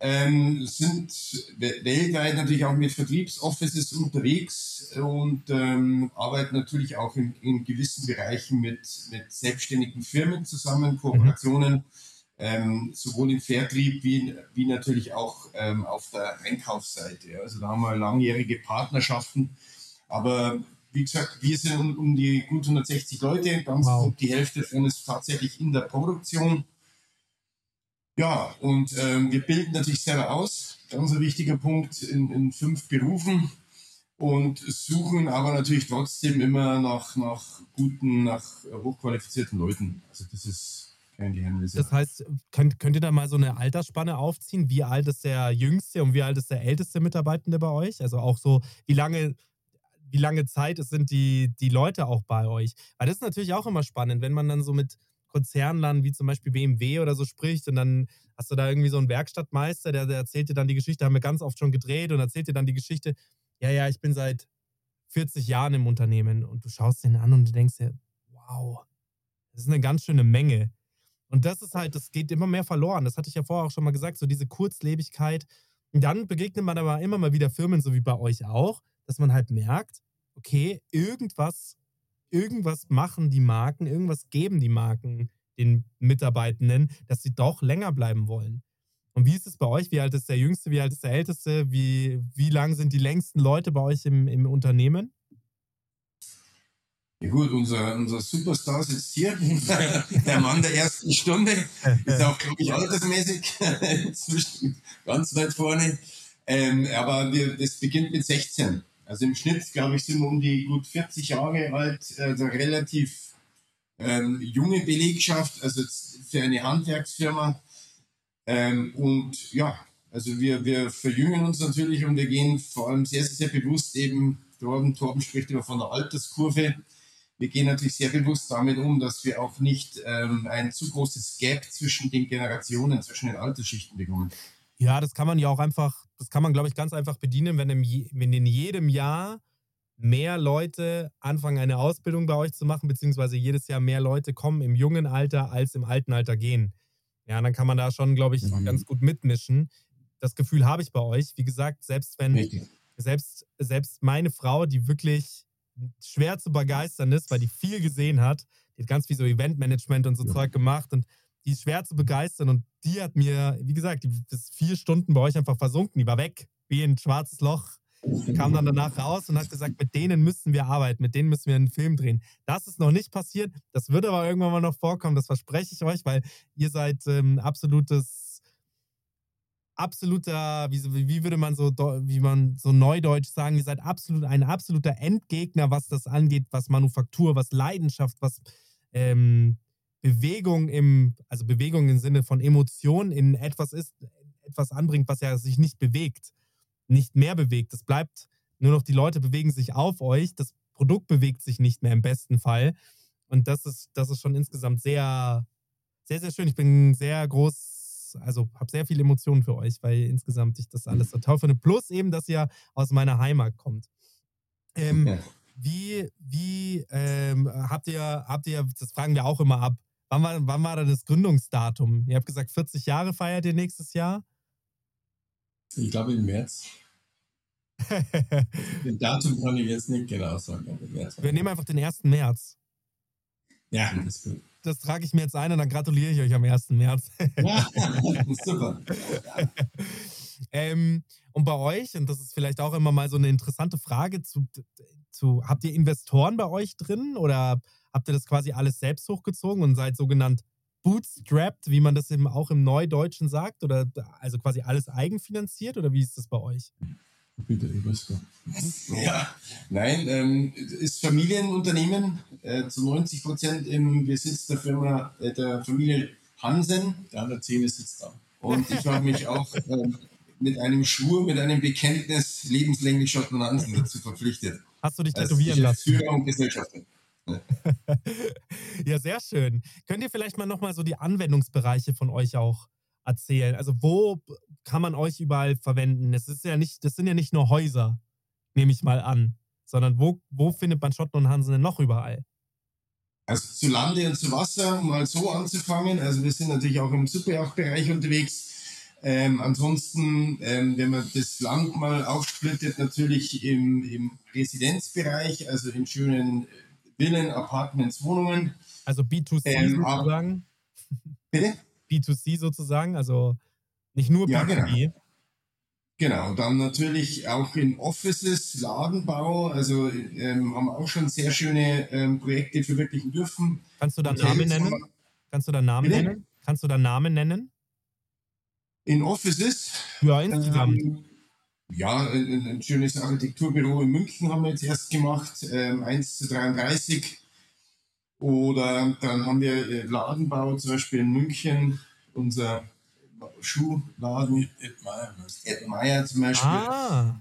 ähm, sind weltweit natürlich auch mit Vertriebsoffices unterwegs und ähm, arbeiten natürlich auch in, in gewissen Bereichen mit, mit selbstständigen Firmen zusammen, Kooperationen. Mhm. ähm, sowohl im Vertrieb wie, wie natürlich auch ähm, auf der Einkaufsseite. Also da haben wir langjährige Partnerschaften. Aber wie gesagt, wir sind um, die gut 160 Leute, ganz wow. die Hälfte davon ist tatsächlich in der Produktion. Ja, und ähm, wir bilden natürlich selber aus, ganz ein wichtiger Punkt in, in fünf Berufen und suchen aber natürlich trotzdem immer nach, nach guten, nach hochqualifizierten Leuten. Also das ist kein Geheimnis. Das heißt, könnt, könnt ihr da mal so eine Altersspanne aufziehen? Wie alt ist der jüngste und wie alt ist der älteste Mitarbeitende bei euch? Also auch so, wie lange wie lange Zeit es sind die, die Leute auch bei euch. Weil das ist natürlich auch immer spannend, wenn man dann so mit Konzernen wie zum Beispiel BMW oder so spricht und dann hast du da irgendwie so einen Werkstattmeister, der, der erzählt dir dann die Geschichte, haben wir ganz oft schon gedreht und erzählt dir dann die Geschichte, ja, ja, ich bin seit 40 Jahren im Unternehmen und du schaust den an und denkst dir, wow, das ist eine ganz schöne Menge. Und das ist halt, das geht immer mehr verloren. Das hatte ich ja vorher auch schon mal gesagt, so diese Kurzlebigkeit. Und dann begegnet man aber immer mal wieder Firmen, so wie bei euch auch, dass man halt merkt, okay, irgendwas, irgendwas machen die Marken, irgendwas geben die Marken den Mitarbeitenden, dass sie doch länger bleiben wollen. Und wie ist es bei euch? Wie alt ist der Jüngste? Wie alt ist der Älteste? Wie, wie lang sind die längsten Leute bei euch im, im Unternehmen? Ja gut, unser, unser Superstar sitzt hier, der Mann der ersten Stunde, ist auch, glaube ich, altersmäßig ganz weit vorne. Ähm, aber wir, das beginnt mit 16. Also im Schnitt, glaube ich, sind wir um die gut 40 Jahre alt, also relativ ähm, junge Belegschaft, also für eine Handwerksfirma. Ähm, und ja, also wir, wir verjüngen uns natürlich und wir gehen vor allem sehr, sehr, bewusst eben, Torben, Torben spricht immer von der Alterskurve. Wir gehen natürlich sehr bewusst damit um, dass wir auch nicht ähm, ein zu großes Gap zwischen den Generationen, zwischen den Altersschichten bekommen. Ja, das kann man ja auch einfach, das kann man, glaube ich, ganz einfach bedienen, wenn, im, wenn in jedem Jahr mehr Leute anfangen, eine Ausbildung bei euch zu machen, beziehungsweise jedes Jahr mehr Leute kommen im jungen Alter als im alten Alter gehen. Ja, dann kann man da schon, glaube ich, mhm. ganz gut mitmischen. Das Gefühl habe ich bei euch. Wie gesagt, selbst wenn, selbst, selbst meine Frau, die wirklich schwer zu begeistern ist, weil die viel gesehen hat, die hat ganz viel so Eventmanagement und so ja. Zeug gemacht und die schwer zu begeistern und die hat mir, wie gesagt, die ist vier Stunden bei euch einfach versunken, die war weg, wie ein schwarzes Loch. Die kam dann danach raus und hat gesagt, mit denen müssen wir arbeiten, mit denen müssen wir einen Film drehen. Das ist noch nicht passiert, das wird aber irgendwann mal noch vorkommen, das verspreche ich euch, weil ihr seid ähm, absolutes, absoluter, wie, wie würde man so, wie man so neudeutsch sagen, ihr seid absolut ein absoluter Endgegner, was das angeht, was Manufaktur, was Leidenschaft, was ähm, Bewegung im, also Bewegung im Sinne von Emotion in etwas ist, etwas anbringt, was ja sich nicht bewegt, nicht mehr bewegt. Es bleibt nur noch, die Leute bewegen sich auf euch, das Produkt bewegt sich nicht mehr im besten Fall. Und das ist, das ist schon insgesamt sehr, sehr, sehr schön. Ich bin sehr groß, also habe sehr viele Emotionen für euch, weil insgesamt ich das alles so toll finde. Plus eben, dass ihr aus meiner Heimat kommt. Ähm, ja. Wie, wie ähm, habt ihr, habt ihr, das fragen wir auch immer ab, Wann war, wann war da das Gründungsdatum? Ihr habt gesagt, 40 Jahre feiert ihr nächstes Jahr? Ich glaube im März. den Datum kann ich jetzt nicht genau sagen. Wir nehmen einfach den 1. März. Ja, das ist gut. Das trage ich mir jetzt ein und dann gratuliere ich euch am 1. März. ja, super. ähm, und bei euch, und das ist vielleicht auch immer mal so eine interessante Frage, zu, zu, habt ihr Investoren bei euch drin oder Habt ihr das quasi alles selbst hochgezogen und seid sogenannt bootstrapped, wie man das eben auch im Neudeutschen sagt? Oder also quasi alles eigenfinanziert oder wie ist das bei euch? Bitte, Investor. Ja, nein, ähm, ist Familienunternehmen äh, zu 90 Prozent im Besitz der Firma, äh, der Familie Hansen. Der andere Zähne sitzt da. Und ich habe mich auch äh, mit einem Schwur, mit einem Bekenntnis lebenslänglich Schotten Hansen dazu verpflichtet. Hast du dich tätowieren lassen? Führer und Gesellschafter. ja, sehr schön. Könnt ihr vielleicht mal nochmal so die Anwendungsbereiche von euch auch erzählen? Also wo kann man euch überall verwenden? Das, ist ja nicht, das sind ja nicht nur Häuser, nehme ich mal an, sondern wo, wo findet man Schotten und Hansen denn noch überall? Also zu Lande und zu Wasser, um mal so anzufangen. Also wir sind natürlich auch im Superjachtbereich unterwegs. Ähm, ansonsten, ähm, wenn man das Land mal aufsplittet, natürlich im, im Residenzbereich, also in schönen Villen, Apartments, Wohnungen. Also B2C ähm, sozusagen? Bitte? B2C sozusagen, also nicht nur Ja, B2B. genau. Genau, dann natürlich auch in Offices, Ladenbau, also ähm, haben auch schon sehr schöne ähm, Projekte verwirklichen dürfen. Kannst du da Namen nennen? wir Kannst du da Namen Bitte? nennen? Kannst du da Namen nennen? In Offices. Ja, insgesamt. Ähm, ja, ein, ein schönes Architekturbüro in München haben wir jetzt erst gemacht, ähm, 1 zu 33. Oder dann haben wir äh, Ladenbau, zum Beispiel in München, unser Schuhladen, Ed Meyer, zum Beispiel. ah,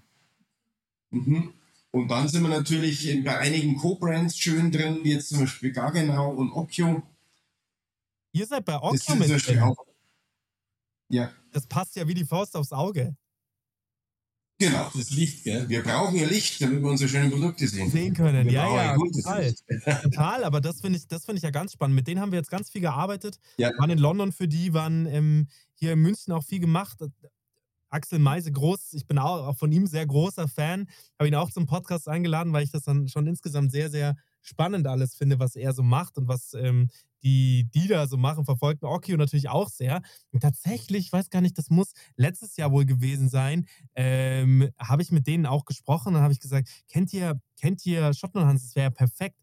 Mhm. Und dann sind wir natürlich bei einigen Co-Brands schön drin, wie jetzt zum Beispiel Gaggenau und Occhio. ihr seid bei Occhio mit drin. auch. Ja, Das passt ja wie die Faust aufs Auge. Genau. Das Licht, gell? Wir brauchen ja Licht, damit wir unsere schönen Produkte sehen. Sehen können. Wir Ja, ja, total. Total, aber das finde ich, das finde ich ja ganz spannend. Mit denen haben wir jetzt ganz viel gearbeitet. Ja. Waren in London für die, waren ähm, hier in München auch viel gemacht. Axel Meise groß, ich bin auch, auch von ihm sehr großer Fan. Habe ihn auch zum Podcast eingeladen, weil ich das dann schon insgesamt sehr, sehr spannend alles finde, was er so macht und was ähm, die, die da so machen, verfolgt Occhio natürlich auch sehr. Und tatsächlich, ich weiß gar nicht, das muss letztes Jahr wohl gewesen sein, ähm, habe ich mit denen auch gesprochen und habe ich gesagt, kennt ihr, kennt ihr Schottenhans, das wäre ja perfekt.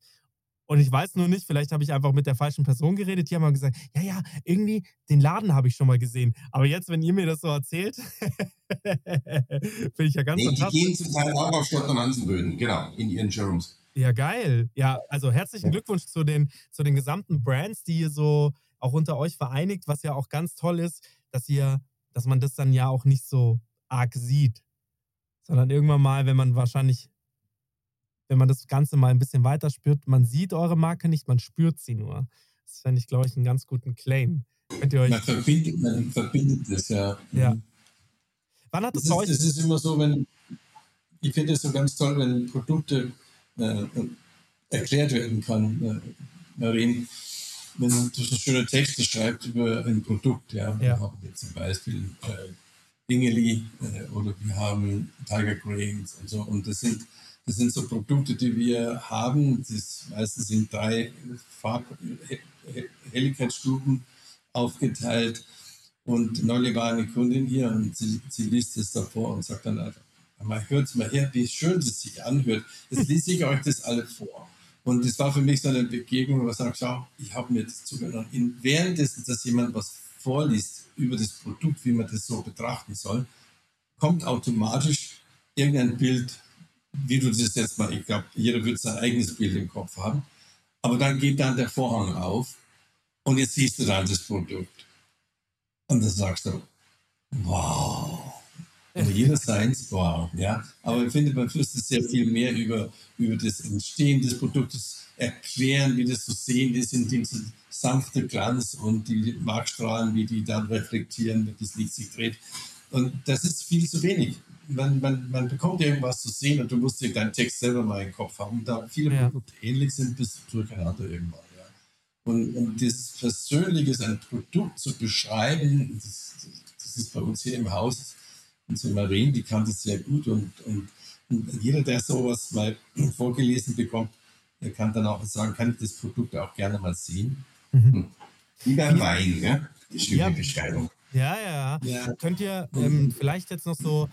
Und ich weiß nur nicht, vielleicht habe ich einfach mit der falschen Person geredet. Die haben mal gesagt, ja, ja, irgendwie den Laden habe ich schon mal gesehen. Aber jetzt, wenn ihr mir das so erzählt, finde ich ja ganz Nee, die gehen zum Teil auch auf Schott- und Hansenböden, genau, in ihren Showrooms. Ja, geil. Ja, also herzlichen. Glückwunsch zu den, zu den gesamten Brands, die ihr so auch unter euch vereinigt, was ja auch ganz toll ist, dass ihr, dass man das dann ja auch nicht so arg sieht. Sondern irgendwann mal, wenn man wahrscheinlich, wenn man das Ganze mal ein bisschen weiter spürt, man sieht eure Marke nicht, man spürt sie nur. Das fände ich, glaube ich, einen ganz guten Claim. Könnt ihr euch. Man verbindet, man verbindet das ja. Ja. Wann hat Das es ist, euch. das ist immer so, wenn ich finde es so ganz toll, wenn Produkte äh, erklärt werden kann, äh, Marin, wenn du so schöne Texte schreibst über ein Produkt, ja, wir Ja. haben jetzt zum Beispiel äh, Ingeli äh, oder wir haben Tiger Grains und so. Und das sind das sind so Produkte, die wir haben, das ist meistens in drei Farb Helligkeitsstufen aufgeteilt. Und neulich war eine Kundin hier und sie, sie liest es davor und sagt dann einfach, mal hört mal her, wie schön es sich anhört. Jetzt lese ich euch das alle vor. Und das war für mich so eine Begegnung, wo ich sage, schau, ich habe mir das zugenommen. In, währenddessen, dass jemand was vorliest über das Produkt, wie man das so betrachten soll, kommt automatisch irgendein Bild, wie du das jetzt mal, ich glaube, jeder wird sein eigenes Bild im Kopf haben. Aber dann geht dann der Vorhang auf und jetzt siehst du dann das Produkt. Und dann sagst du, wow. Und jeder seins, wow. Ja? Aber ich finde, man müsste sehr viel mehr über, über das Entstehen des Produktes erklären, wie das zu sehen ist in diesem sanften Glanz und die Markstrahlen, wie die dann reflektieren, wenn das Licht sich dreht. Und das ist viel zu wenig. Man, man, man bekommt irgendwas zu sehen und du musst dir deinen Text selber mal im Kopf haben. Da viele Ja. Produkte ähnlich sind, bist du durcheinander irgendwann. Ja. Und, und das Persönliche, ein Produkt zu beschreiben, das, das ist bei uns hier im Haus, unsere Marien, die kann das sehr gut und, und, und jeder, der sowas mal vorgelesen bekommt, der kann dann auch sagen, kann ich das Produkt auch gerne mal sehen. Wie beim Wein, ja? Die schöne Ja. Beschreibung. Ja, ja, ja. Ja. Könnt ihr ähm, vielleicht jetzt noch so,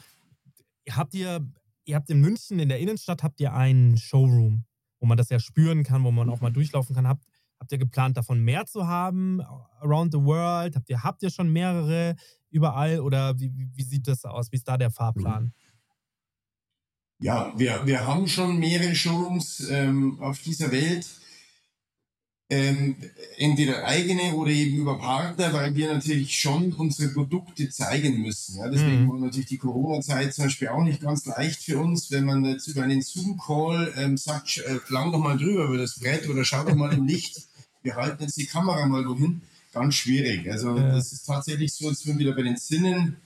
habt ihr, ihr habt in München in der Innenstadt habt ihr einen Showroom, wo man das ja spüren kann, wo man auch mal durchlaufen kann. Habt, habt ihr geplant, davon mehr zu haben, around the world? Habt ihr, habt ihr schon mehrere überall oder wie, wie, sieht das aus? Wie ist da der Fahrplan? Ja, wir, wir haben schon mehrere Showrooms ähm, auf dieser Welt. Ähm, entweder eigene oder eben über Partner, weil wir natürlich schon unsere Produkte zeigen müssen. Ja? Deswegen Mhm. war natürlich die Corona-Zeit zum Beispiel auch nicht ganz leicht für uns, wenn man jetzt über einen Zoom-Call ähm, sagt, äh, lang doch mal drüber über das Brett oder schau doch mal im Licht, wir halten jetzt die Kamera mal wohin. Ganz schwierig. Also Ja. das ist tatsächlich so, als würden wir wieder bei den Sinnen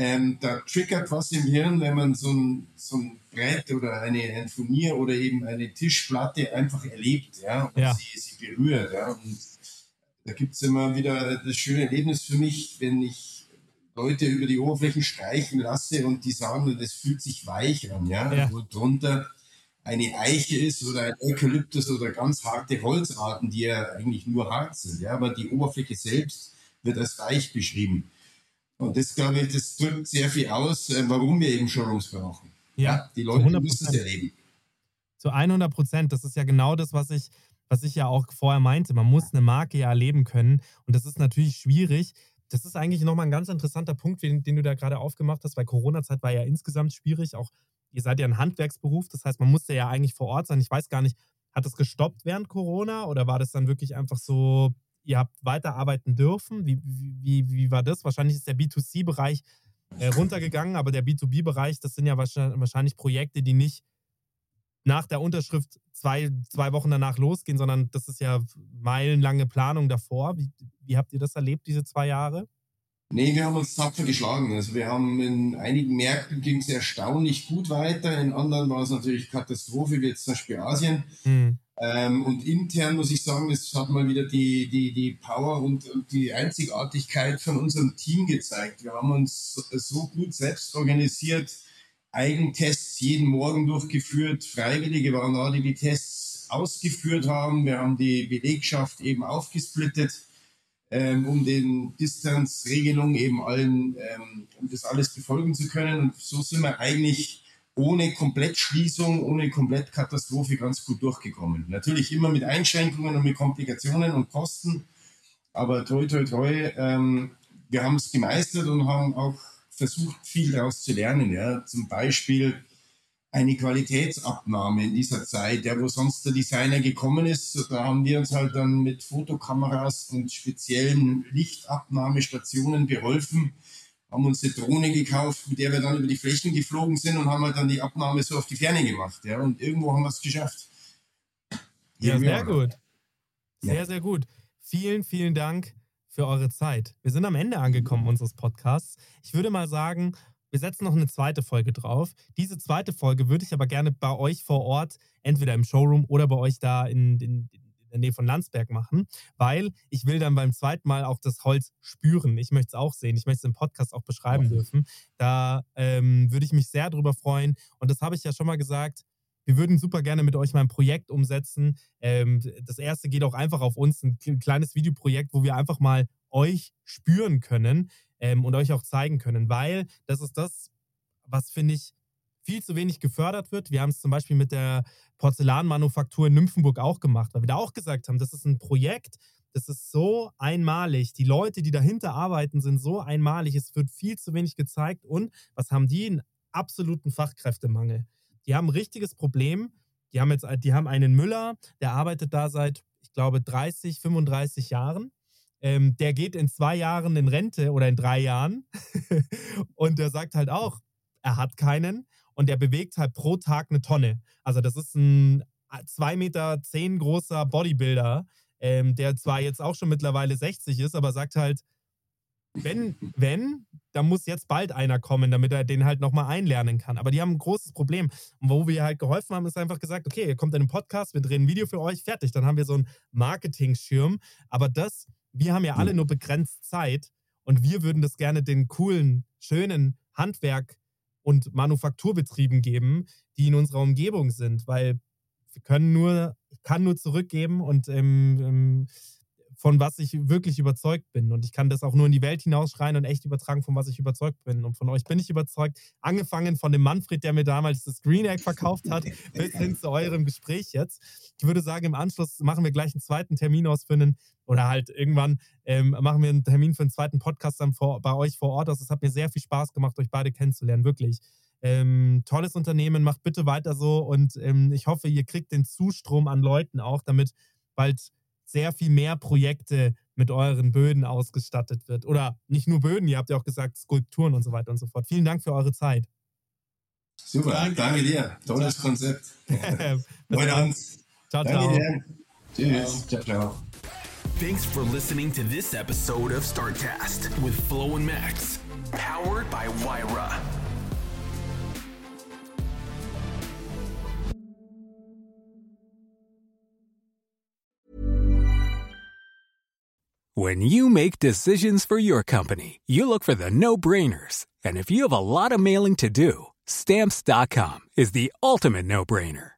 ähm, da triggert was im Hirn, wenn man so ein, so ein Brett oder eine, ein Furnier oder eben eine Tischplatte einfach erlebt ja, und Ja. Sie, sie berührt. Ja. Und da gibt es immer wieder das schöne Erlebnis für mich, wenn ich Leute über die Oberflächen streichen lasse und die sagen, das fühlt sich weich an, ja, Ja. drunter eine Eiche ist oder ein Eukalyptus oder ganz harte Holzarten, die ja eigentlich nur hart sind, ja, aber die Oberfläche selbst wird als reich beschrieben. Und das, glaube ich, das drückt sehr viel aus, äh, warum wir eben Showrooms brauchen. Ja, die Leute müssen es erleben. Zu 100 Prozent. Das ist ja genau das, was ich, was ich ja auch vorher meinte. Man muss eine Marke ja erleben können. Und das ist natürlich schwierig. Das ist eigentlich nochmal ein ganz interessanter Punkt, den, den du da gerade aufgemacht hast, weil Corona-Zeit war ja insgesamt schwierig. Auch ihr seid ja ein Handwerksberuf, das heißt, man musste ja eigentlich vor Ort sein. Ich weiß gar nicht, hat das gestoppt während Corona oder war das dann wirklich einfach so, ihr habt weiterarbeiten dürfen? Wie, wie, wie war das? Wahrscheinlich ist der B2C-Bereich äh, runtergegangen, aber der B2B-Bereich, das sind ja wahrscheinlich Projekte, die nicht nach der Unterschrift zwei, zwei Wochen danach losgehen, sondern das ist ja meilenlange Planung davor. Wie, wie habt ihr das erlebt, diese zwei Jahre? Nee, wir haben uns tapfer geschlagen. Also wir haben in einigen Märkten ging es erstaunlich gut weiter, in anderen war es natürlich Katastrophe, wie jetzt zum Beispiel Asien. Hm. Ähm, und intern muss ich sagen, es hat mal wieder die, die, die Power und, und, die Einzigartigkeit von unserem Team gezeigt. Wir haben uns so gut selbst organisiert, Eigentests jeden Morgen durchgeführt, Freiwillige waren da, die die Tests ausgeführt haben. Wir haben die Belegschaft eben aufgesplittet, ähm, um den Distanzregelungen eben allen, ähm, um das alles befolgen zu können. Und so sind wir eigentlich ohne Komplettschließung, ohne Komplettkatastrophe ganz gut durchgekommen. Natürlich immer mit Einschränkungen und mit Komplikationen und Kosten, aber toi, toi, toi, ähm, wir haben es gemeistert und haben auch versucht, viel daraus zu lernen. Ja. Zum Beispiel eine Qualitätsabnahme in dieser Zeit, ja, wo sonst der Designer gekommen ist. Da haben wir uns halt dann mit Fotokameras und speziellen Lichtabnahmestationen beholfen, haben uns eine Drohne gekauft, mit der wir dann über die Flächen geflogen sind und haben halt dann die Abnahme so auf die Ferne gemacht. Ja, und irgendwo haben wir es geschafft. Hier ja, sehr gut. Sehr, ja. sehr gut. Vielen, vielen Dank für eure Zeit. Wir sind am Ende angekommen unseres Podcasts. Ich würde mal sagen, wir setzen noch eine zweite Folge drauf. Diese zweite Folge würde ich aber gerne bei euch vor Ort, entweder im Showroom oder bei euch da in, in, in der Nähe von Landsberg machen, weil ich will dann beim zweiten Mal auch das Holz spüren. Ich möchte es auch sehen. Ich möchte es im Podcast auch beschreiben dürfen. Da ähm, würde ich mich sehr drüber freuen. Und das habe ich ja schon mal gesagt. Wir würden super gerne mit euch mal ein Projekt umsetzen. Ähm, das erste geht auch einfach auf uns, ein kleines Videoprojekt, wo wir einfach mal euch spüren können ähm, und euch auch zeigen können, weil das ist das, was finde ich viel zu wenig gefördert wird. Wir haben es zum Beispiel mit der Porzellanmanufaktur in Nymphenburg auch gemacht, weil wir da auch gesagt haben, das ist ein Projekt, das ist so einmalig. Die Leute, die dahinter arbeiten, sind so einmalig. Es wird viel zu wenig gezeigt. Und was haben die? Einen absoluten Fachkräftemangel. Die haben ein richtiges Problem. Die haben jetzt, die haben einen Müller, der arbeitet da seit, ich glaube, 30, 35 Jahren. Ähm, der geht in zwei Jahren in Rente oder in drei Jahren. und der sagt halt auch, er hat keinen und er bewegt halt pro Tag eine Tonne. Also das ist ein 2,10 Meter zehn großer Bodybuilder, ähm, der zwar jetzt auch schon mittlerweile 60 ist, aber sagt halt, wenn, wenn, dann muss jetzt bald einer kommen, damit er den halt nochmal einlernen kann. Aber die haben ein großes Problem. Und wo wir halt geholfen haben, ist einfach gesagt, okay, ihr kommt in einen Podcast, wir drehen ein Video für euch, fertig. Dann haben wir so einen Marketing-Schirm. Aber das, wir haben ja alle nur begrenzt Zeit und wir würden das gerne den coolen, schönen Handwerk- und Manufakturbetrieben geben, die in unserer Umgebung sind, weil wir können nur, ich kann nur zurückgeben und ähm, ähm, von was ich wirklich überzeugt bin. Und ich kann das auch nur in die Welt hinausschreien und echt übertragen, von was ich überzeugt bin. Und von euch bin ich überzeugt. Angefangen von dem Manfred, der mir damals das Green Egg verkauft hat, bis hin zu eurem Gespräch jetzt. Ich würde sagen, im Anschluss machen wir gleich einen zweiten Termin aus für einen, oder halt irgendwann ähm, machen wir einen Termin für einen zweiten Podcast dann vor, bei euch vor Ort. Also es hat mir sehr viel Spaß gemacht, euch beide kennenzulernen, wirklich. Ähm, tolles Unternehmen, macht bitte weiter so und ähm, ich hoffe, ihr kriegt den Zustrom an Leuten auch, damit bald sehr viel mehr Projekte mit euren Böden ausgestattet wird. Oder nicht nur Böden, ihr habt ja auch gesagt Skulpturen und so weiter und so fort. Vielen Dank für eure Zeit. Super, danke, danke dir. Tolles Konzept. Heute Hans. Ciao, ciao. Danke dir. Tschüss. Ciao, ciao. Thanks for listening to this episode of StartCast with Flo and Max, powered by Wyra. When you make decisions for your company, you look for the no-brainers. And if you have a lot of mailing to do, stamps.com is the ultimate no-brainer.